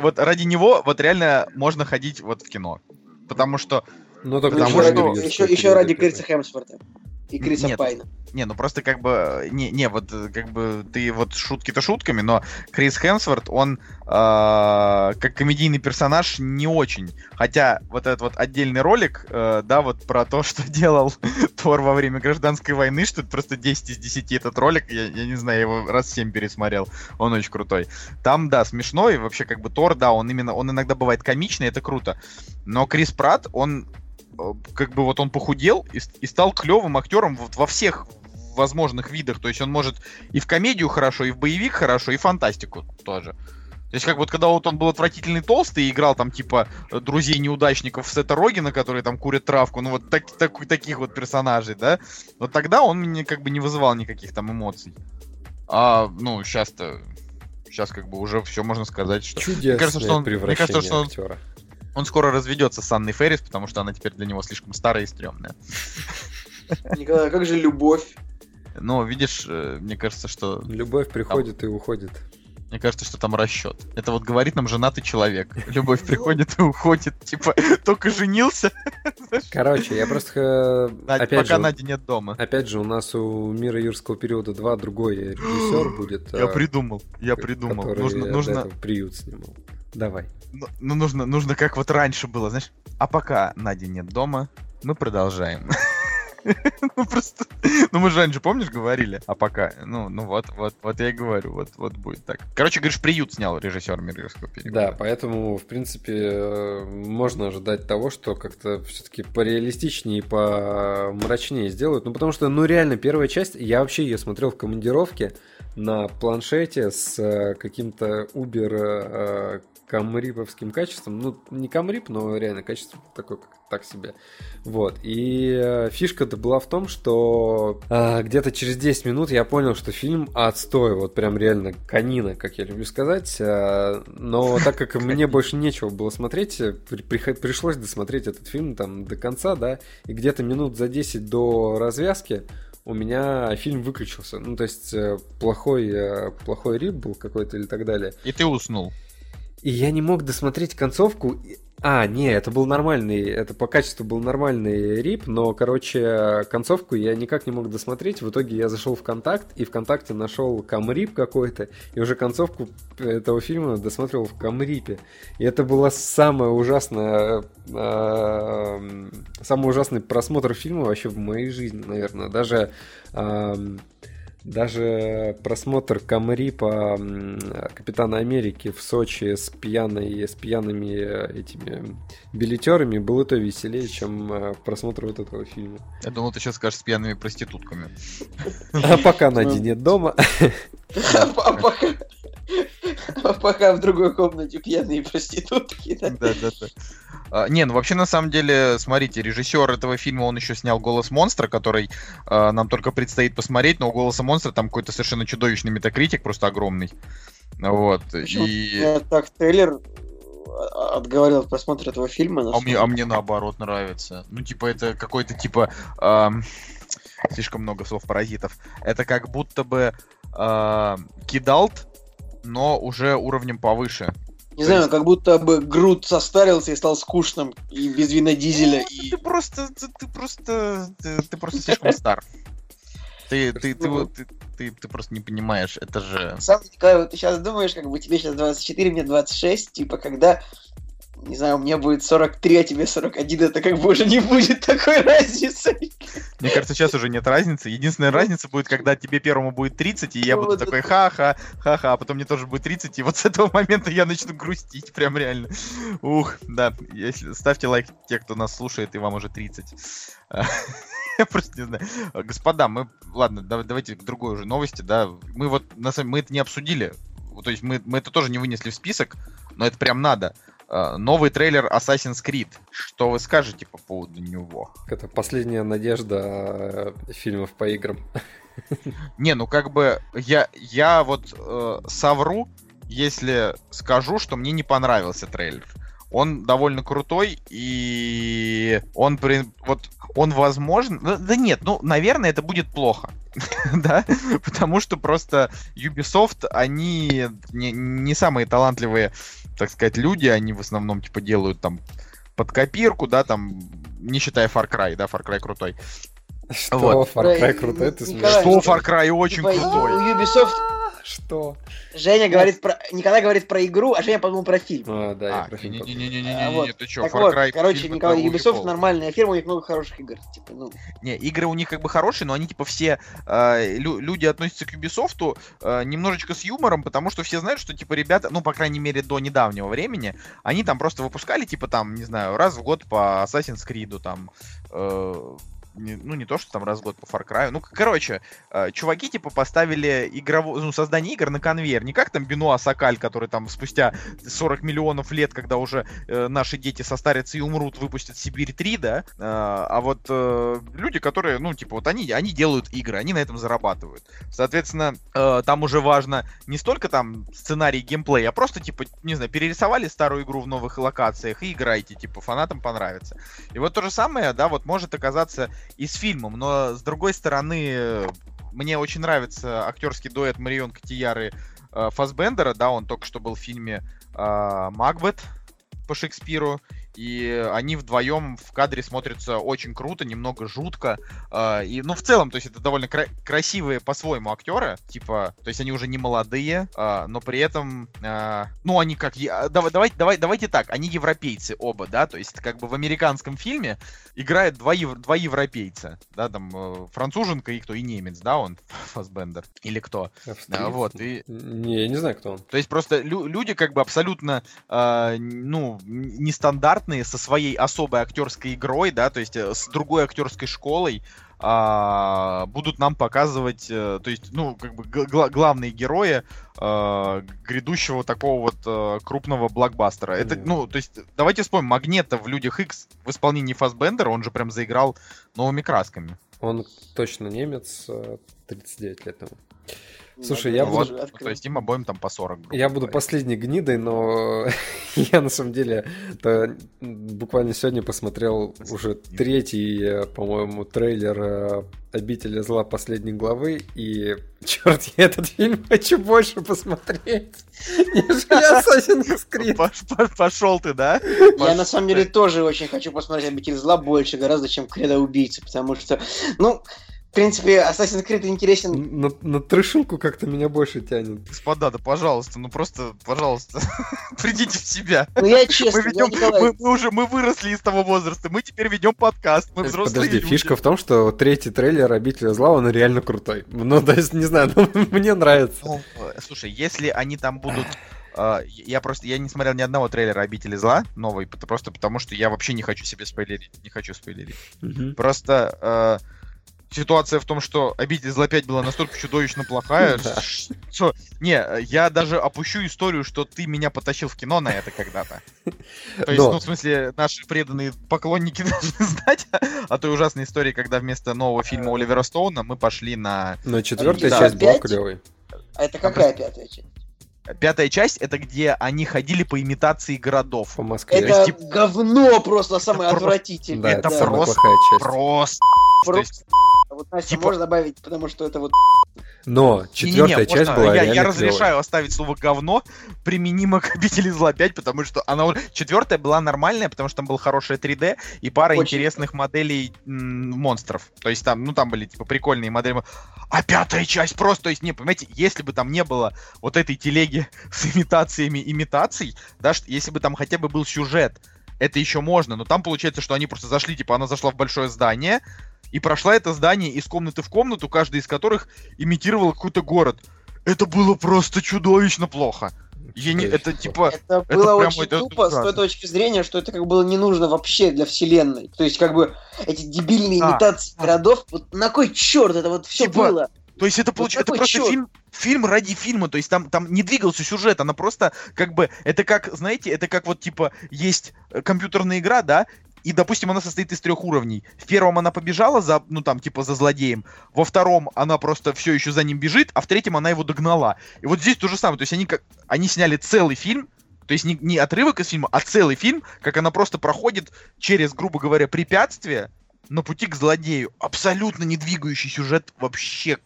вот ради него вот реально можно ходить вот в кино. Потому что, Ну, Ну, потому еще, что- ради, еще, еще ради Криса Хемсворта и Криса Нет. Пайна. не, ну просто как бы, не, не, вот э, как бы ты вот шутки-то шутками, но Крис Хемсворт, он э, как комедийный персонаж не очень. Хотя вот этот вот отдельный ролик, э, да, вот про то, что делал Тор во время гражданской войны, что это просто 10 из 10 этот ролик, я, я не знаю, я его раз 7 пересмотрел, он очень крутой. Там, да, смешно, и вообще как бы Тор, да, он именно, он иногда бывает комичный, это круто. Но Крис Пратт, он как бы вот он похудел и, и стал клевым актером вот во всех возможных видах. То есть он может и в комедию хорошо, и в боевик хорошо, и в фантастику тоже. То есть как вот когда вот он был отвратительный толстый и играл там типа э, друзей неудачников Сета Рогина, которые там курят травку, ну вот так, так- таких вот персонажей, да, вот тогда он мне как бы не вызывал никаких там эмоций. А, ну, сейчас-то, сейчас как бы уже все можно сказать, что Чудесное кажется, что он- мне кажется, что он- актера. Он скоро разведется с Анной Феррис, потому что она теперь для него слишком старая и стрёмная. Николай, а как же любовь? Но видишь, э, мне кажется, что Любовь приходит и уходит. мне кажется, что там расчет. Это вот говорит нам женатый человек. Любовь приходит и уходит. Типа, только женился, Короче, я просто... э, Надя- Опять пока же, Нади нет дома. опять же, у нас у Мира Юрского периода 2 другой режиссер будет. Я э, придумал, я придумал. Нужно, нужно, приют снимал. Давай. ну, ну, нужно, нужно как вот раньше было, знаешь. А пока Нади нет дома, мы продолжаем. Ну просто, ну мы же раньше, помнишь, говорили, а пока, ну, ну вот, вот, вот я и говорю, вот, вот будет так. Короче, говоришь, приют снял режиссер Мирского периода. Да, поэтому, в принципе, э, можно ожидать того, что как-то все-таки пореалистичнее и помрачнее сделают. Ну, потому что, ну, реально, первая часть, я вообще ее смотрел в командировке на планшете с э, каким-то Uber э, камриповским качеством. Ну, не камрип, но реально качество такое, как так себе. Вот. И э, фишка-то была в том, что а, где-то через 10 минут я понял, что фильм отстой. Вот прям реально конина, как я люблю сказать. А, Но так как мне больше нечего было смотреть, э, при- пришлось досмотреть этот фильм там до конца, да. И где-то минут за 10 до развязки у меня фильм выключился. Ну, то есть э, плохой, э, плохой рип был какой-то или так далее. И ты уснул. И я не мог досмотреть концовку. А, не, это был нормальный, это по качеству был нормальный рип, но, короче, концовку я никак не мог досмотреть. В итоге я зашел в контакт, и ВКонтакте нашел камрип какой-то, и уже концовку этого фильма досмотрел в камрипе. И это была самая ужасная, э, самый ужасный просмотр фильма вообще в моей жизни, наверное. Даже эм, даже просмотр Камрипа м, Капитана Америки в Сочи с пьяной, с пьяными э, этими билетерами был и то веселее, чем э, просмотр вот этого фильма. Я думал, ты сейчас скажешь с пьяными проститутками. А пока Нади нет дома. А пока... а пока в другой комнате пьяные проститутки. да. Да, да, да. А, Не, ну вообще на самом деле, смотрите, режиссер этого фильма, он еще снял «Голос монстра», который а, нам только предстоит посмотреть, но у «Голоса монстра» там какой-то совершенно чудовищный метакритик, просто огромный. Вот, Почему и... так трейлер а, отговорил от просмотра этого фильма. А мне, а мне наоборот нравится. Ну, типа, это какой-то, типа... ам, Слишком много слов паразитов. Это как будто бы а, кидалт, но уже уровнем повыше. Не знаю, как будто бы Грут состарился и стал скучным и без вина дизеля. Ну, И... Ты просто, ты, ты просто, ты, ты просто слишком стар. Ты, ты, ты, Ну. ты, ты, ты просто не понимаешь, это же... Сам, Николай, вот ты сейчас думаешь, как бы тебе сейчас 24, мне 26, типа, когда не знаю, мне будет 43, а тебе 41, это как бы уже не будет такой разницы. Мне кажется, сейчас уже нет разницы. Единственная разница будет, когда тебе первому будет 30, и я буду такой ха-ха, ха-ха, а потом мне тоже будет 30, и вот с этого момента я начну грустить, прям реально. Ух, да, если ставьте лайк те, кто нас слушает, и вам уже 30. Я просто не знаю. Господа, мы... Ладно, давайте к другой уже новости, да. Мы вот, на самом мы это не обсудили. То есть мы, мы это тоже не вынесли в список, но это прям надо. Uh, новый трейлер Assassin's Creed. Что вы скажете по поводу него? Это последняя надежда э, фильмов по играм. Не, ну как бы я, я вот э, совру, если скажу, что мне не понравился трейлер. Он довольно крутой, и он, при... вот, он возможно... Да нет, ну, наверное, это будет плохо. да, потому что просто Ubisoft, они не, не самые талантливые, так сказать, люди, они в основном, типа, делают там под копирку, да, там, не считая Far Cry, да, Far Cry крутой. Что, вот. Far Cry крутой? Ты что Far Cry очень типа, крутой? Ubisoft что? Женя говорит про... Николай говорит про игру, а Женя подумал про фильм. А, да, а, про фильм. Не-не-не, ты чё, Far Cry Короче, Николай, Ubisoft нормальная фирма, у них много хороших игр. Типа, ну... Не, игры у них как бы хорошие, но они типа все... Э, люди относятся к Ubisoft э, немножечко с юмором, потому что все знают, что типа ребята, ну, по крайней мере, до недавнего времени, они там просто выпускали, типа там, не знаю, раз в год по Assassin's Creed, там, э, не, ну, не то, что там раз в год по Far Cry. Ну, короче, э, чуваки, типа, поставили игрово... ну, создание игр на конвейер. Не как там Бенуа Сакаль, который там спустя 40 миллионов лет, когда уже э, наши дети состарятся и умрут, выпустят Сибирь 3, да? Э, а вот э, люди, которые, ну, типа, вот они, они делают игры, они на этом зарабатывают. Соответственно, э, там уже важно не столько там сценарий, геймплей, а просто, типа, не знаю, перерисовали старую игру в новых локациях и играйте, типа, фанатам понравится. И вот то же самое, да, вот может оказаться и с фильмом, но с другой стороны, мне очень нравится актерский дуэт Марион Котияры э, Фасбендера, да, он только что был в фильме э, Макбет по Шекспиру, и они вдвоем в кадре смотрятся очень круто, немного жутко. Э, и, ну, в целом, то есть это довольно кра- красивые по-своему актеры, типа, то есть они уже не молодые, э, но при этом, э, ну, они как... Давай, давай, давай, давайте так, они европейцы оба, да, то есть как бы в американском фильме играют два, ев- два европейца, да, там э, француженка и кто, и немец, да, он, Фасбендер, или кто. А, вот, и... Не, я не знаю, кто он. То есть просто лю- люди как бы абсолютно, э, ну, нестандартные стандартные со своей особой актерской игрой, да, то есть э, с другой актерской школой, а, будут нам показывать, а, то есть, ну, как бы гла- главные герои а, грядущего такого вот а, крупного блокбастера. Это, ну, то есть, давайте вспомним, Магнета в Людях X в исполнении Фасбендера, он же прям заиграл новыми красками. Он точно немец, 39 лет ему. Слушай, я вот, буду... То есть им обоим там по 40. Я буду последней гнидой, но я на самом деле буквально сегодня посмотрел уже третий, по-моему, трейлер э, «Обители зла» последней главы, и, черт, я этот фильм хочу больше посмотреть, нежели Assassin's Creed. Пошел ты, да? Я на самом деле тоже очень хочу посмотреть «Обитель зла» больше гораздо, чем «Кредо убийцы», потому что, ну, в принципе, Assassin's Creed интересен. На, на трешилку как-то меня больше тянет. Господа, да пожалуйста, ну просто, пожалуйста, придите в себя. Ну я честно, мы, ведем, я мы, мы уже мы выросли из того возраста, мы теперь ведем подкаст, мы взрослые Подожди, люди. фишка в том, что третий трейлер «Обителя зла», он реально крутой. Ну, то есть, не знаю, но мне нравится. Ну, э, слушай, если они там будут Uh, я просто я не смотрел ни одного трейлера Обители зла новый, просто потому что я вообще не хочу себе спойлерить. Не хочу спойлерить. Uh-huh. Просто uh, ситуация в том, что обитель зла 5 была настолько чудовищно плохая, что... Не, я даже опущу историю, что ты меня потащил в кино на это когда-то. То есть, ну, в смысле, наши преданные поклонники должны знать о той ужасной истории, когда вместо нового фильма Оливера Стоуна мы пошли на... Но четвертая часть была клевой. А это какая пятая часть? Пятая часть это где они ходили по имитации городов. По Москве. Это есть, типа... говно просто самое это отвратительное. Да, это, это просто, просто. просто вот Настя Типа- можно добавить, потому что это вот... Но четвертая Не-не-не, часть можно- была я, я разрешаю оставить слово говно применимо к обители зла 5, потому что она четвертая была нормальная, потому что там был хорошее 3D и пара Очень. интересных моделей м, монстров. То есть там, ну там были типа прикольные модели. А пятая часть просто, то есть, не, понимаете, если бы там не было вот этой телеги с имитациями имитаций, да, ш- если бы там хотя бы был сюжет, это еще можно, но там получается, что они просто зашли, типа, она зашла в большое здание, и прошла это здание из комнаты в комнату, каждый из которых имитировал какой-то город. Это было просто чудовищно плохо. Я не, это типа... Это было прям очень это тупо с той точки зрения, что это как было не нужно вообще для вселенной. То есть как бы эти дебильные имитации городов, вот на кой черт это вот все Типа, было? То есть это получается, это какой просто чёрт? фильм, фильм ради фильма, то есть там, там не двигался сюжет, она просто как бы, это как, знаете, это как вот типа есть э, компьютерная игра, да, и, допустим, она состоит из трех уровней. В первом она побежала за, ну там, типа, за злодеем. Во втором она просто все еще за ним бежит, а в третьем она его догнала. И вот здесь то же самое. То есть они как, они сняли целый фильм, то есть не, не отрывок из фильма, а целый фильм, как она просто проходит через, грубо говоря, препятствия на пути к злодею. Абсолютно не двигающий сюжет вообще.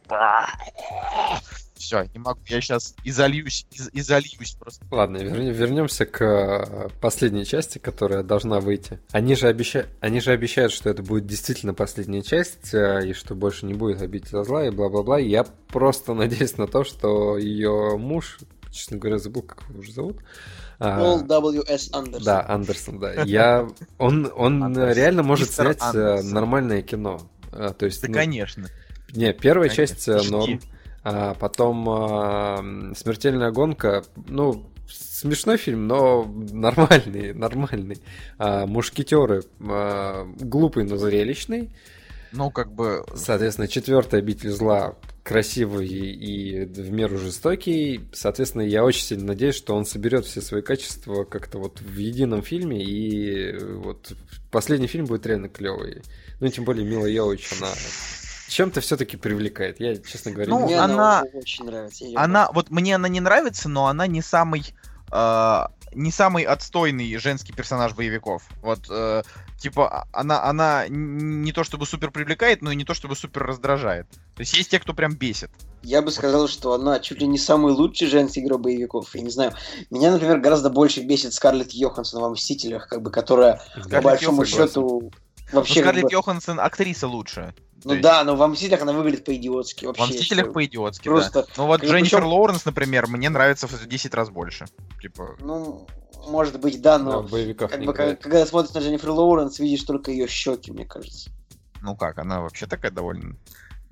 Все, не могу. Я сейчас изольюсь, из- изольюсь просто. Ладно, вернемся к э, последней части, которая должна выйти. Они же, обеща... Они же обещают, что это будет действительно последняя часть, э, и что больше не будет обидеть зла, и бла-бла-бла. Я просто надеюсь на то, что ее муж, честно говоря, забыл, как его уже зовут. а, Пол W.S. Андерсон. Да, Андерсон, да. Я... Он, он Андерсон. реально может Мистер снять э, Андерсон. нормальное кино. А, То есть, Да, ну, конечно. не, первая Конечно, часть жди. А потом а, смертельная гонка. Ну, смешной фильм, но нормальный, нормальный. А, мушкетеры а, глупый, но зрелищный. Ну, как бы... Соответственно, четвертая обитель зла красивый и в меру жестокий. Соответственно, я очень сильно надеюсь, что он соберет все свои качества как-то вот в едином фильме. И вот последний фильм будет реально клевый. Ну, тем более Мила Йович, она чем-то все-таки привлекает. Я, честно говоря, Ну, не она, она- очень нравится. Она, вот мне она не нравится, но она не самый... э, не самый отстойный женский персонаж боевиков. Вот, э, типа, она, она н- не то чтобы супер привлекает, но и не то чтобы супер раздражает. То есть есть те, кто прям бесит. Я бы сказал, что она чуть ли не самый лучший женский игрок боевиков. Я не знаю. Меня, например, гораздо больше бесит Скарлетт Йоханссон во «Мстителях», как бы, которая, по Скарлетт большому Йоханссон. счету, вообще... как Скарлетт бы- Йоханссон актриса лучше. Ну есть да, но во «Мстителях» она выглядит по-идиотски вообще. Во «Мстителях» что по-идиотски, Просто, да. Ну вот как Дженнифер причём- Лоуренс, например, мне нравится в 10 раз больше. Типа, ну, может быть, да, Да, но... в боевиках Как бы, когда, играет. когда смотришь на Дженнифер Лоуренс, видишь только ее щеки, мне кажется. ну как, она вообще такая довольно...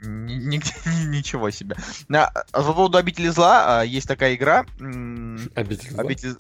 ни- Нигде ничего себе. А, а по поводу обители зла а, есть такая игра. м, Обитель зла? Обитель...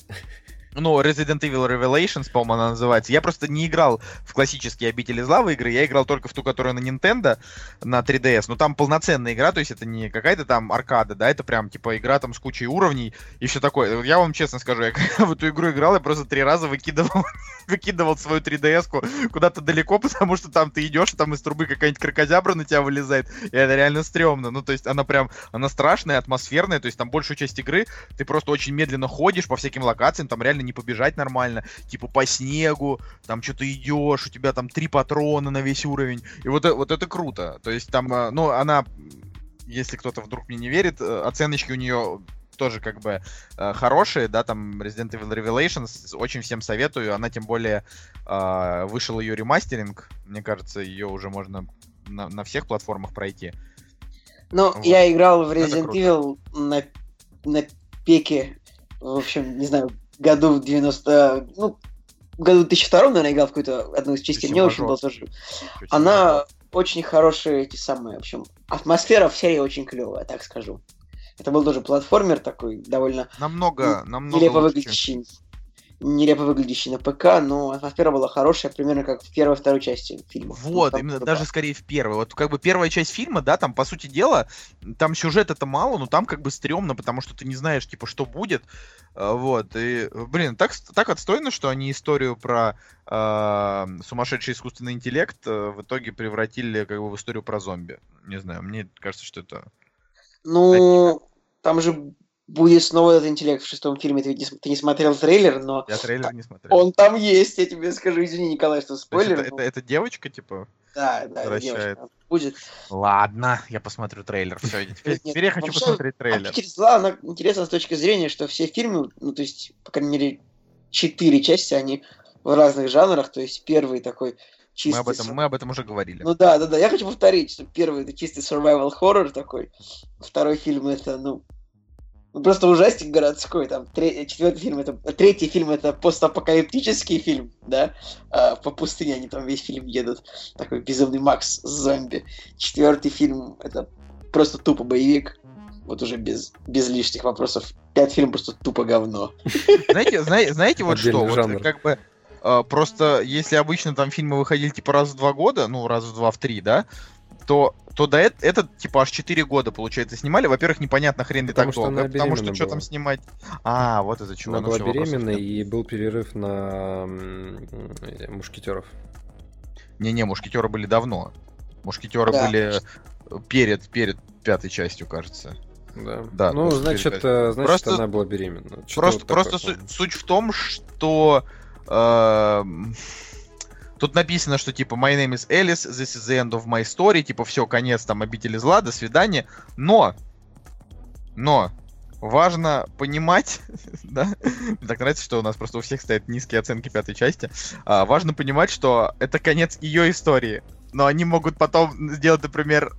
Ну, Resident Evil Revelations, по-моему, она называется. Я просто не играл в классические обители зла в игры, я играл только в ту, которая на Nintendo, на 3DS. Но там полноценная игра, то есть это не какая-то там аркада, да, это прям типа игра там с кучей уровней и все такое. Я вам честно скажу, я в эту игру играл, я просто три раза выкидывал, выкидывал свою 3DS-ку куда-то далеко, потому что там ты идешь, там из трубы какая-нибудь крокозябра на тебя вылезает, и это реально стрёмно. Ну, то есть она прям, она страшная, атмосферная, то есть там большую часть игры ты просто очень медленно ходишь по всяким локациям, там реально не побежать нормально, типа по снегу, там что-то идешь, у тебя там три патрона на весь уровень, и вот, э- вот это круто, то есть там, э, ну, она, если кто-то вдруг мне не верит, э, оценочки у нее тоже как бы э, хорошие, да, там Resident Evil Revelations, очень всем советую, она тем более э, вышел ее ремастеринг, мне кажется, ее уже можно на, на всех платформах пройти. Ну, Вот. я играл в Resident. Evil на, на пеке, в общем, не знаю, году в 90... Ну, году 2002, наверное, играл в какую-то одну из частей. Мне очень было тоже... Она очень хорошая, эти самые, в общем, атмосфера в серии очень клевая, так скажу. Это был тоже платформер такой, довольно намного, намного нелепо выглядящий, нелепо выглядящий на ПК, но атмосфера была хорошая, примерно как в первой второй части фильма. Вот, Там именно даже скорее в первой. Вот как бы первая часть фильма, да, там, по сути дела, там сюжета-то мало, но там как бы стрёмно, потому что ты не знаешь, типа, что будет. А, Вот, и, блин, так, так отстойно, что они историю про а, сумасшедший искусственный интеллект э, в итоге превратили как бы в историю про зомби. Не знаю, мне кажется, что это... Ну, там же будет снова этот интеллект в шестом фильме. Ты, ты не смотрел трейлер, но... Я трейлер не смотрел. Он там есть, я тебе скажу. Извини, Николай, что спойлер. Это, это, это девочка, типа? Да, да, девочка будет. Ладно, я посмотрю трейлер. Все, теперь, теперь я хочу Вообще, посмотреть трейлер. Обитель зла, она интересна с точки зрения, что все фильмы, ну, то есть, по крайней мере, четыре части, они в разных жанрах. То есть, первый такой чистый... Мы об, этом, мы об этом уже говорили. Ну да, да, да. Я хочу повторить, что первый это чистый survival horror такой. Второй фильм это, ну, просто ужастик городской. Там тре- четвертый фильм это третий фильм это постапокалиптический фильм, да. А, по пустыне они там весь фильм едут. Такой безумный Макс зомби. Четвертый фильм это просто тупо боевик. Вот уже без, без лишних вопросов. Пять фильм просто тупо говно. Знаете, знаете, знаете вот что? Вот, как бы Uh, просто если обычно там фильмы выходили типа раз в два года, ну раз в два, в три, да, то, то до это, этот, типа, аж 4 года, получается, снимали. Во-первых, непонятно хрен ли так долго, потому что что там снимать... А, вот из-за чего. Она ну, была беременна, и был перерыв на мушкетеров. Не-не, мушкетеры были давно. Мушкетеры да. были перед, перед пятой частью, кажется. Да. да ну, значит, перед... значит просто, она была беременна. Что просто, вот просто суть, суть в том, что э, Тут написано, что типа My name is Alice, this is the end of my story, типа все, конец там обители зла, до свидания. Но, но, важно понимать, да, мне так нравится, что у нас просто у всех стоят низкие оценки пятой части, а, важно понимать, что это конец ее истории, но они могут потом сделать, например,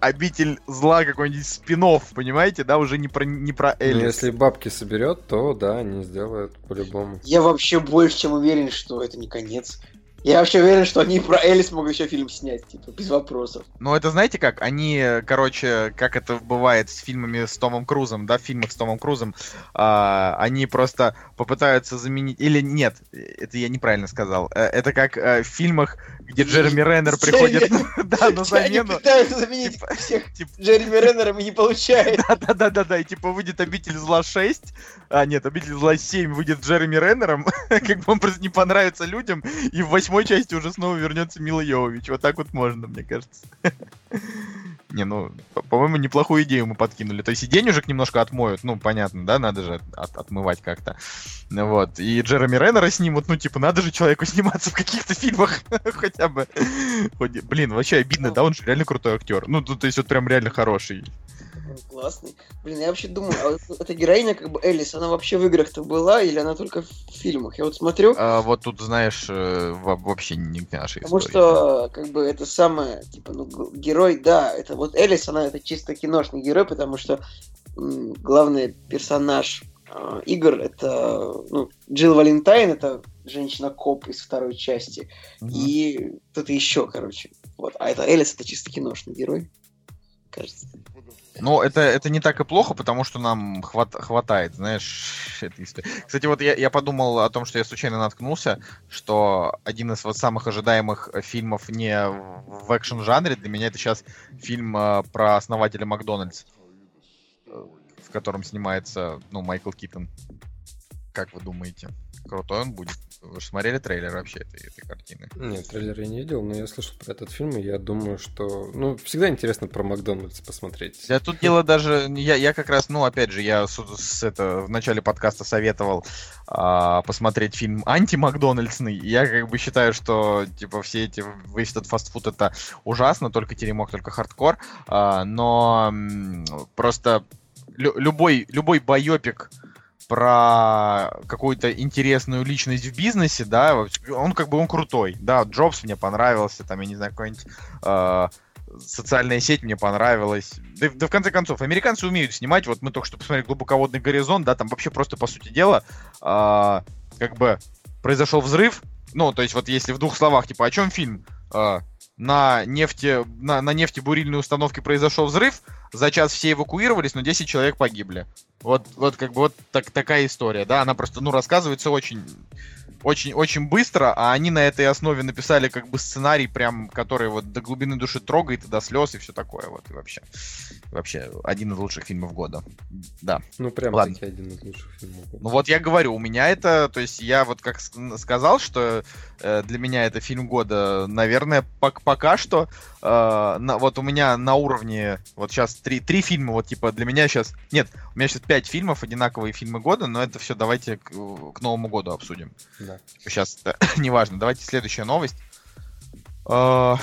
обитель зла какой-нибудь спин понимаете, да, уже не про, не про Элис. Ну, если бабки соберет, то да, они сделают по-любому. Я вообще больше чем уверен, что это не конец. Я вообще уверен, что они про Элис могут еще фильм снять, типа, без вопросов. Ну, это знаете как? Они, короче, как это бывает с фильмами с Томом Крузом, да, в фильмах с Томом Крузом, а, они просто попытаются заменить... Или нет, это я неправильно сказал. Э, это как а, в фильмах, где Джереми Реннер приходит да, на замену. Они пытаются заменить типа, всех типа... Джереми Реннером и не получается. Да-да-да-да, и типа выйдет Обитель Зла 6, а нет, Обитель Зла 7 выйдет Джереми Реннером, как бы он просто не понравится людям, и в восьмой части уже снова вернется Мила Йовович. Вот так вот можно, мне кажется. Не, ну, по-моему, неплохую идею мы подкинули. То есть и денежек немножко отмоют, ну, понятно, да, надо же от отмывать как-то. Вот. И Джереми Реннера снимут, ну, типа, надо же человеку сниматься в каких-то фильмах хотя бы. Блин, вообще обидно, да, он же реально крутой актер. Ну, то есть вот прям реально хороший классный. Блин, я вообще думаю, а вот эта героиня, как бы Элис, она вообще в играх-то была или она только в фильмах? Я вот смотрю... А, вот тут, знаешь, э, вообще не нашей Потому что, как бы, это самое, типа, ну, герой, да, это вот Элис, она это чисто киношный герой, потому что м, главный персонаж э, игр это, ну, Джилл Валентайн, это женщина-коп из второй части, mm-hmm. и кто-то еще, короче. Вот. А это Элис, это чисто киношный герой, кажется. Ну, это, это не так и плохо, потому что нам хват, хватает, знаешь, этой истории. Кстати, вот я, я подумал о том, что я случайно наткнулся, что один из вот самых ожидаемых фильмов не в экшен-жанре, для меня это сейчас фильм э, про основателя Макдональдс, в котором снимается, ну, Майкл Китон. Как вы думаете? Крутой он будет? Вы же смотрели трейлер вообще этой, этой картины? Нет, трейлер я не видел, но я слышал про этот фильм, и я думаю, что... Ну, всегда интересно про Макдональдс посмотреть. Да тут дело даже... Я, я как раз, ну, опять же, я с, с это, в начале подкаста советовал а, посмотреть фильм анти-Макдональдсный. Я как бы считаю, что, типа, все эти... Весь этот фастфуд это ужасно, только теремок, только хардкор. А, но просто лю- любой, любой байопик про какую-то интересную личность в бизнесе, да, он как бы он крутой, да, Джобс мне понравился, там, я не знаю, какой-нибудь э, социальная сеть мне понравилась. Да, да в конце концов, американцы умеют снимать, вот мы только что посмотрели «Глубоководный горизонт», да, там вообще просто, по сути дела, э, как бы произошел взрыв, ну, то есть вот если в двух словах, типа, о чем фильм? Э, на нефти, на, на нефтебурильной установке произошел взрыв, за час все эвакуировались, но 10 человек погибли. Вот, вот как бы вот так, такая история, да, она просто, ну, рассказывается очень очень, очень быстро, а они на этой основе написали как бы сценарий, прям, который вот до глубины души трогает и до слез и все такое вот и вообще. Вообще, один из лучших фильмов года. Да. Ну, прям Ладно. таки один из лучших фильмов. года. Ну вот я говорю, у меня это, то есть я вот как сказал, что э, для меня это фильм года, наверное, пок- пока что, э, на- вот у меня на уровне, вот сейчас три, три фильма, вот типа для меня сейчас, нет, у меня сейчас пять фильмов, одинаковые фильмы года, но это все давайте к, к Новому году обсудим. Да. Сейчас это неважно. Давайте следующая новость. Э,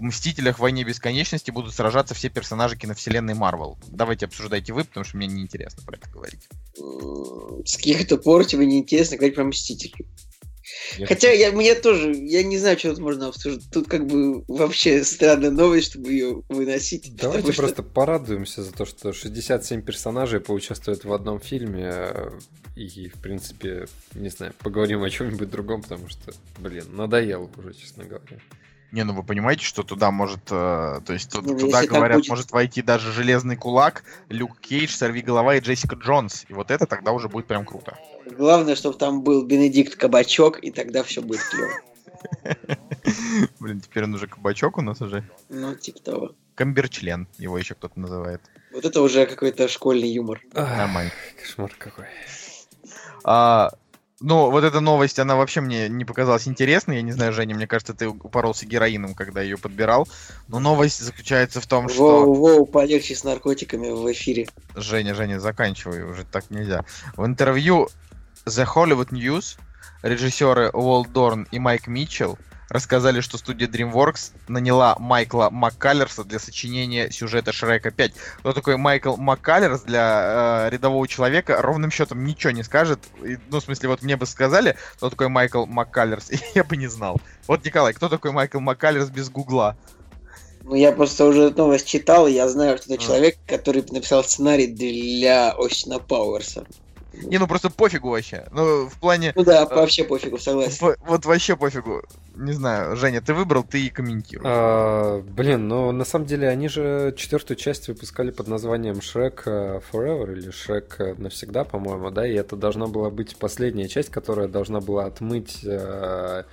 В Мстителях в войне бесконечности будут сражаться все персонажи киновселенной Марвел. Давайте обсуждайте вы, потому что мне неинтересно про это говорить. С каких-то пор тебе неинтересно говорить про Мстителей. Я Хотя я, мне тоже, я не знаю, что тут можно обсуждать. Тут как бы вообще странная новость, чтобы ее выносить. Давайте что- просто порадуемся за то, что 67 персонажей поучаствуют в одном фильме. э, И, в принципе, не знаю, поговорим о чем-нибудь другом, потому что, блин, надоело уже, честно говоря. Не, ну вы понимаете, что туда может, э, то есть ну туда, говорят, будет- может войти даже Железный Кулак, Люк Кейдж, Сорви Голова и Джессика Джонс. И вот это тогда уже будет прям круто. Главное, чтобы там был Бенедикт Кабачок, и тогда все будет клево. Блин, теперь он уже кабачок у нас уже. Ну, типа того. Камберчлен, его еще кто-то называет. Вот это уже какой-то школьный юмор. Нормально. кошмар какой. А, ну, вот эта новость, она вообще мне не показалась интересной. Я не знаю, Женя, мне кажется, ты упоролся героином, когда ее подбирал. Но новость заключается в том, что... Воу, воу, полегче с наркотиками в эфире. Женя, Женя, заканчивай, уже так нельзя. В интервью The Hollywood News режиссеры Уолт Дорн и Майк Митчелл рассказали, что студия DreamWorks наняла Майкла Маккаллерса для сочинения сюжета Шрека 5. Кто такой Майкл Маккаллерс для э, рядового человека ровным счетом ничего не скажет. И, ну, в смысле, вот мне бы сказали, кто такой Майкл Маккаллерс, и я бы не знал. Вот, Николай, кто такой Майкл Маккаллерс без гугла? Ну, я просто уже эту новость читал, и я знаю, что это А. человек, который написал сценарий для Остина Пауэрса. Не, ну просто пофигу вообще. Ну, в плане... Ну да, вообще пофигу, согласен. Вот вообще пофигу. Не знаю, Женя, ты выбрал, ты и комментируй. А, блин, ну на самом деле они же четвертую часть выпускали под названием Shrek э, Forever или Shrek э, навсегда, по-моему, да, и это должна была быть последняя часть, которая должна была отмыть э,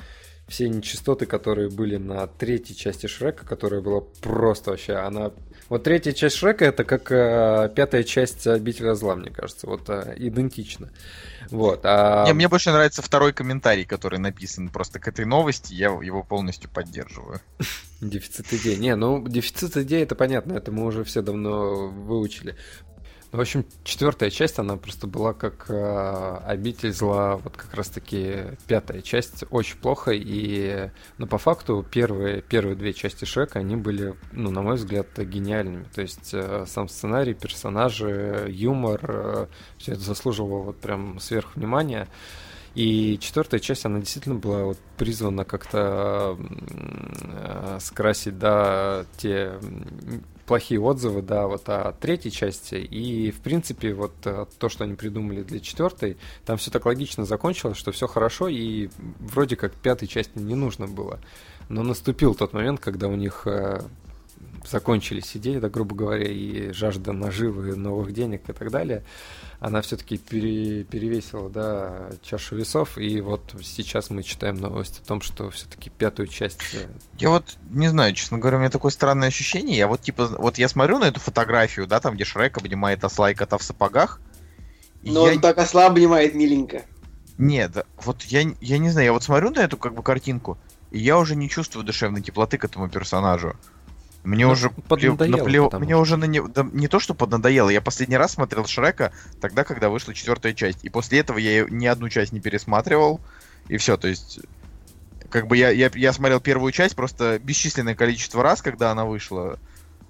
все нечистоты, которые были на третьей части Шрека, которая была просто вообще, она... Вот третья часть Шрека это как э, пятая часть Обителя зла, мне кажется, вот э, идентично. Вот. А... Не, мне больше нравится второй комментарий, который написан просто к этой новости. Я его полностью поддерживаю. Дефицит идей. Не, ну дефицит идей это понятно, это мы уже все давно выучили. Ну, В общем, четвертая часть, она просто была как э, обитель зла, вот как раз таки пятая часть очень плохо, и, ну, по факту первые, первые две части Шрека, они были, ну, на мой взгляд, гениальными. То есть э, сам сценарий, персонажи, юмор, все это заслуживало вот прям сверхвнимания. И четвертая часть, она действительно была вот призвана как-то э, скрасить, да, те плохие отзывы, да, вот о третьей части. И, в принципе, вот э, то, что они придумали для четвертой, там все так логично закончилось, что все хорошо, и вроде как пятой части не нужно было. Но наступил тот момент, когда у них э, закончились идеи, да, грубо говоря, и жажда наживы, новых денег и так далее, она все-таки пере- перевесила, да, чашу весов, и вот сейчас мы читаем новость о том, что все-таки пятую часть... э, Я вот не знаю, честно говоря, у меня такое странное ощущение. Я вот типа, вот я смотрю на эту фотографию, да, там, где Шрек обнимает осла и кота в сапогах. Но я- он так осла обнимает миленько. Нет, вот я, я не знаю, я вот смотрю на эту как бы картинку, и я уже не чувствую душевной теплоты к этому персонажу. Мне Ну, уже поднадоело, наплев- мне уже на него, да, не то что поднадоело, я последний раз смотрел Шрека тогда, когда вышла четвертая часть, и после этого я ни одну часть не пересматривал, и все, то есть как бы я, я, я смотрел первую часть просто бесчисленное количество раз, когда она вышла.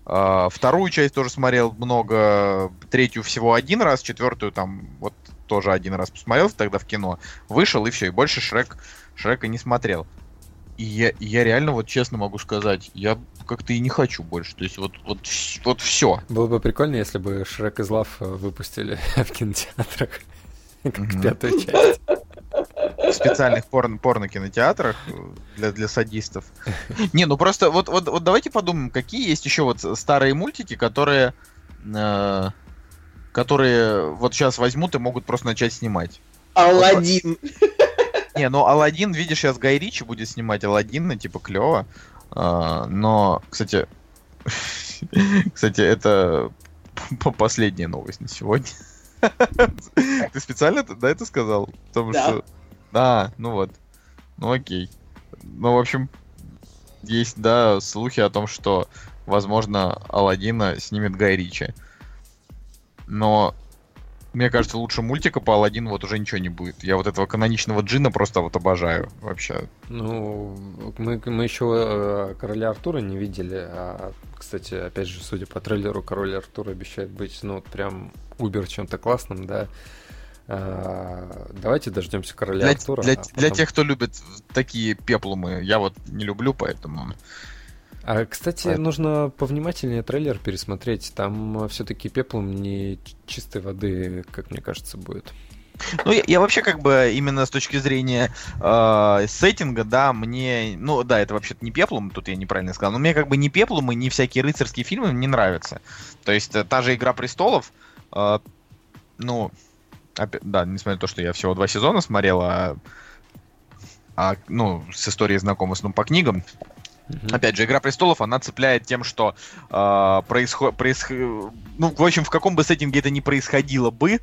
А, вторую часть тоже смотрел много, третью всего один раз, четвертую там вот тоже один раз посмотрел тогда в кино, вышел и все, и больше Шрек, Шрека не смотрел. И я, я реально вот честно могу сказать, я как-то и не хочу больше. То есть вот, вот, вот все. Было бы прикольно, если бы Шрек из Лав э, выпустили в кинотеатрах. Как пятую часть. в специальных порно, порно-кинотеатрах э, для, для садистов. Не, ну просто вот, вот, вот давайте подумаем, какие есть еще вот старые мультики, которые, э, которые вот сейчас возьмут и могут просто начать снимать. Алладин. Не, ну Алладин, видишь, сейчас Гай Ричи будет снимать Алладина, типа клево. А, но, кстати, кстати, это по- последняя новость на сегодня. Ты специально да, это сказал? Потому Да. что... Да, ну вот. Ну окей. Ну, в общем, есть, да, слухи о том, что, возможно, Алладина снимет Гай Ричи. Но мне кажется, лучше мультика по Алладину вот уже ничего не будет. Я вот этого каноничного джина просто вот обожаю вообще. Ну, мы, мы еще э, Короля Артура не видели, а, кстати, опять же, судя по трейлеру, Король Артур обещает быть, ну, вот прям убер чем-то классным, да. А, давайте дождемся Короля Для, Артура. для- а для потом- тех, кто любит такие пеплумы, я вот не люблю, поэтому... А, кстати, Поэтому- нужно повнимательнее трейлер пересмотреть. Там все-таки пеплом не чистой воды, как мне кажется, будет. Ну, я, я вообще как бы именно с точки зрения э, сеттинга, да, мне... Ну, да, это вообще-то не пеплум, тут я неправильно сказал, но мне как бы ни пеплумы, ни всякие рыцарские фильмы не нравятся. То есть э, та же «Игра престолов», э, ну, опя- да, несмотря на то, что я всего два сезона смотрел, а, а, ну, с историей знакомы по книгам, Мгм. Опять же, Игра престолов, она цепляет тем, что э, происход... происх- Ну, в общем, в каком бы сеттинге это ни происходило бы,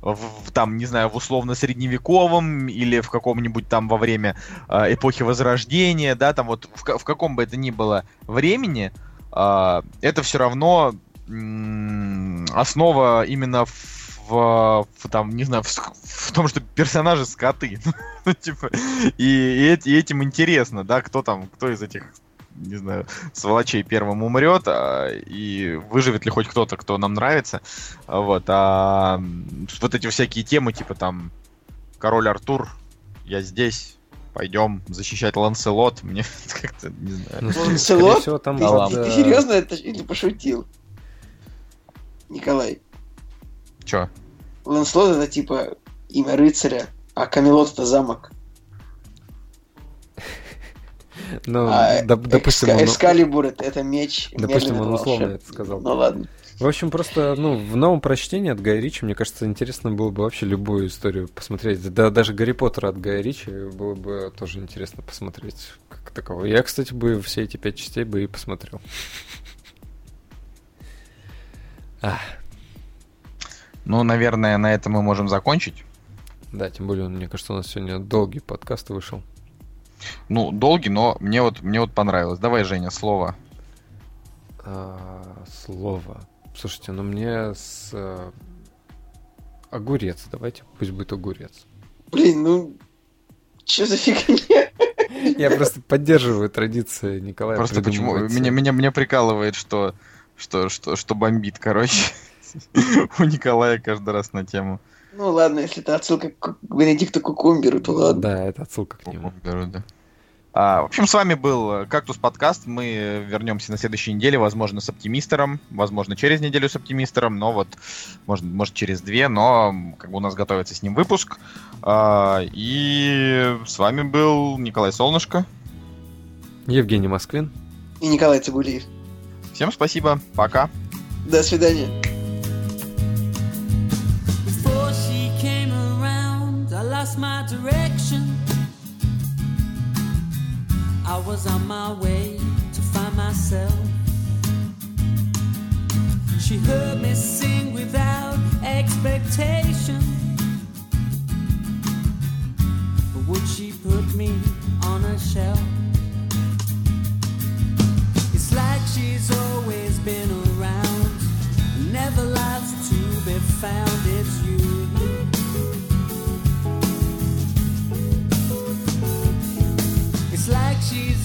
в, в, там, не знаю, в условно-средневековом или в каком-нибудь там во время э, эпохи Возрождения, да, там вот в, в каком бы это ни было времени, э, это все равно м, основа именно в, в, в, там, не знаю, в, в том, что персонажи скоты. Ну, типа, и, и и этим интересно, да, кто там, кто из этих не знаю, сволочей первым умрет, а, и выживет ли хоть кто-то, кто нам нравится. Вот, а вот эти всякие темы, типа там Король Артур, я здесь, пойдем защищать Ланселот, мне как-то, не знаю. Ну, Ланселот? всего, там Ты, ладно. ты э, серьезно это или пошутил? Николай, Чё? Ланслот это типа имя рыцаря, а Камелот это замок. Ну, А доп- допустим, он- Экскалибур это, меч. Допустим, он условно это сказал. Ну ладно. В общем, просто, ну, в новом прочтении от Гая Ричи, мне кажется, интересно было бы вообще любую историю посмотреть. Да, даже Гарри Поттера от Гая Ричи было бы тоже интересно посмотреть как такового. Я, кстати, бы все эти пять частей бы и посмотрел. Ах, Ну, наверное, на этом мы можем закончить. да, тем более, мне кажется, у нас сегодня долгий подкаст вышел. Ну, долгий, но мне вот, мне вот понравилось. Давай, Женя, слово. А, слово. Слушайте, ну мне с... э, Огурец, давайте, пусть будет огурец. Блин, ну что за фигня? Я просто поддерживаю традиции Николая. Просто почему... Меня, меня, меня прикалывает, что, что, что, что бомбит, короче. У Николая каждый раз на тему. Ну ладно, если это отсылка к Бенедикту Кукумберу, то ладно. Да, это отсылка к нему. Беру, да. А, в общем, с вами был э, Кактус Подкаст. Мы вернемся на следующей неделе, возможно, с Оптимистером, возможно, через неделю с Оптимистером, но вот, может, может через две, но как бы у нас готовится с ним выпуск. А, и с вами был Николай Солнышко. Евгений Москвин. И Николай Цигулиев. Всем спасибо, пока. До свидания. Lost my direction. I was on my way to find myself. She heard me sing without expectation. But would she put me on a shelf? It's like she's always been around, never last to be found. It's you. Like she's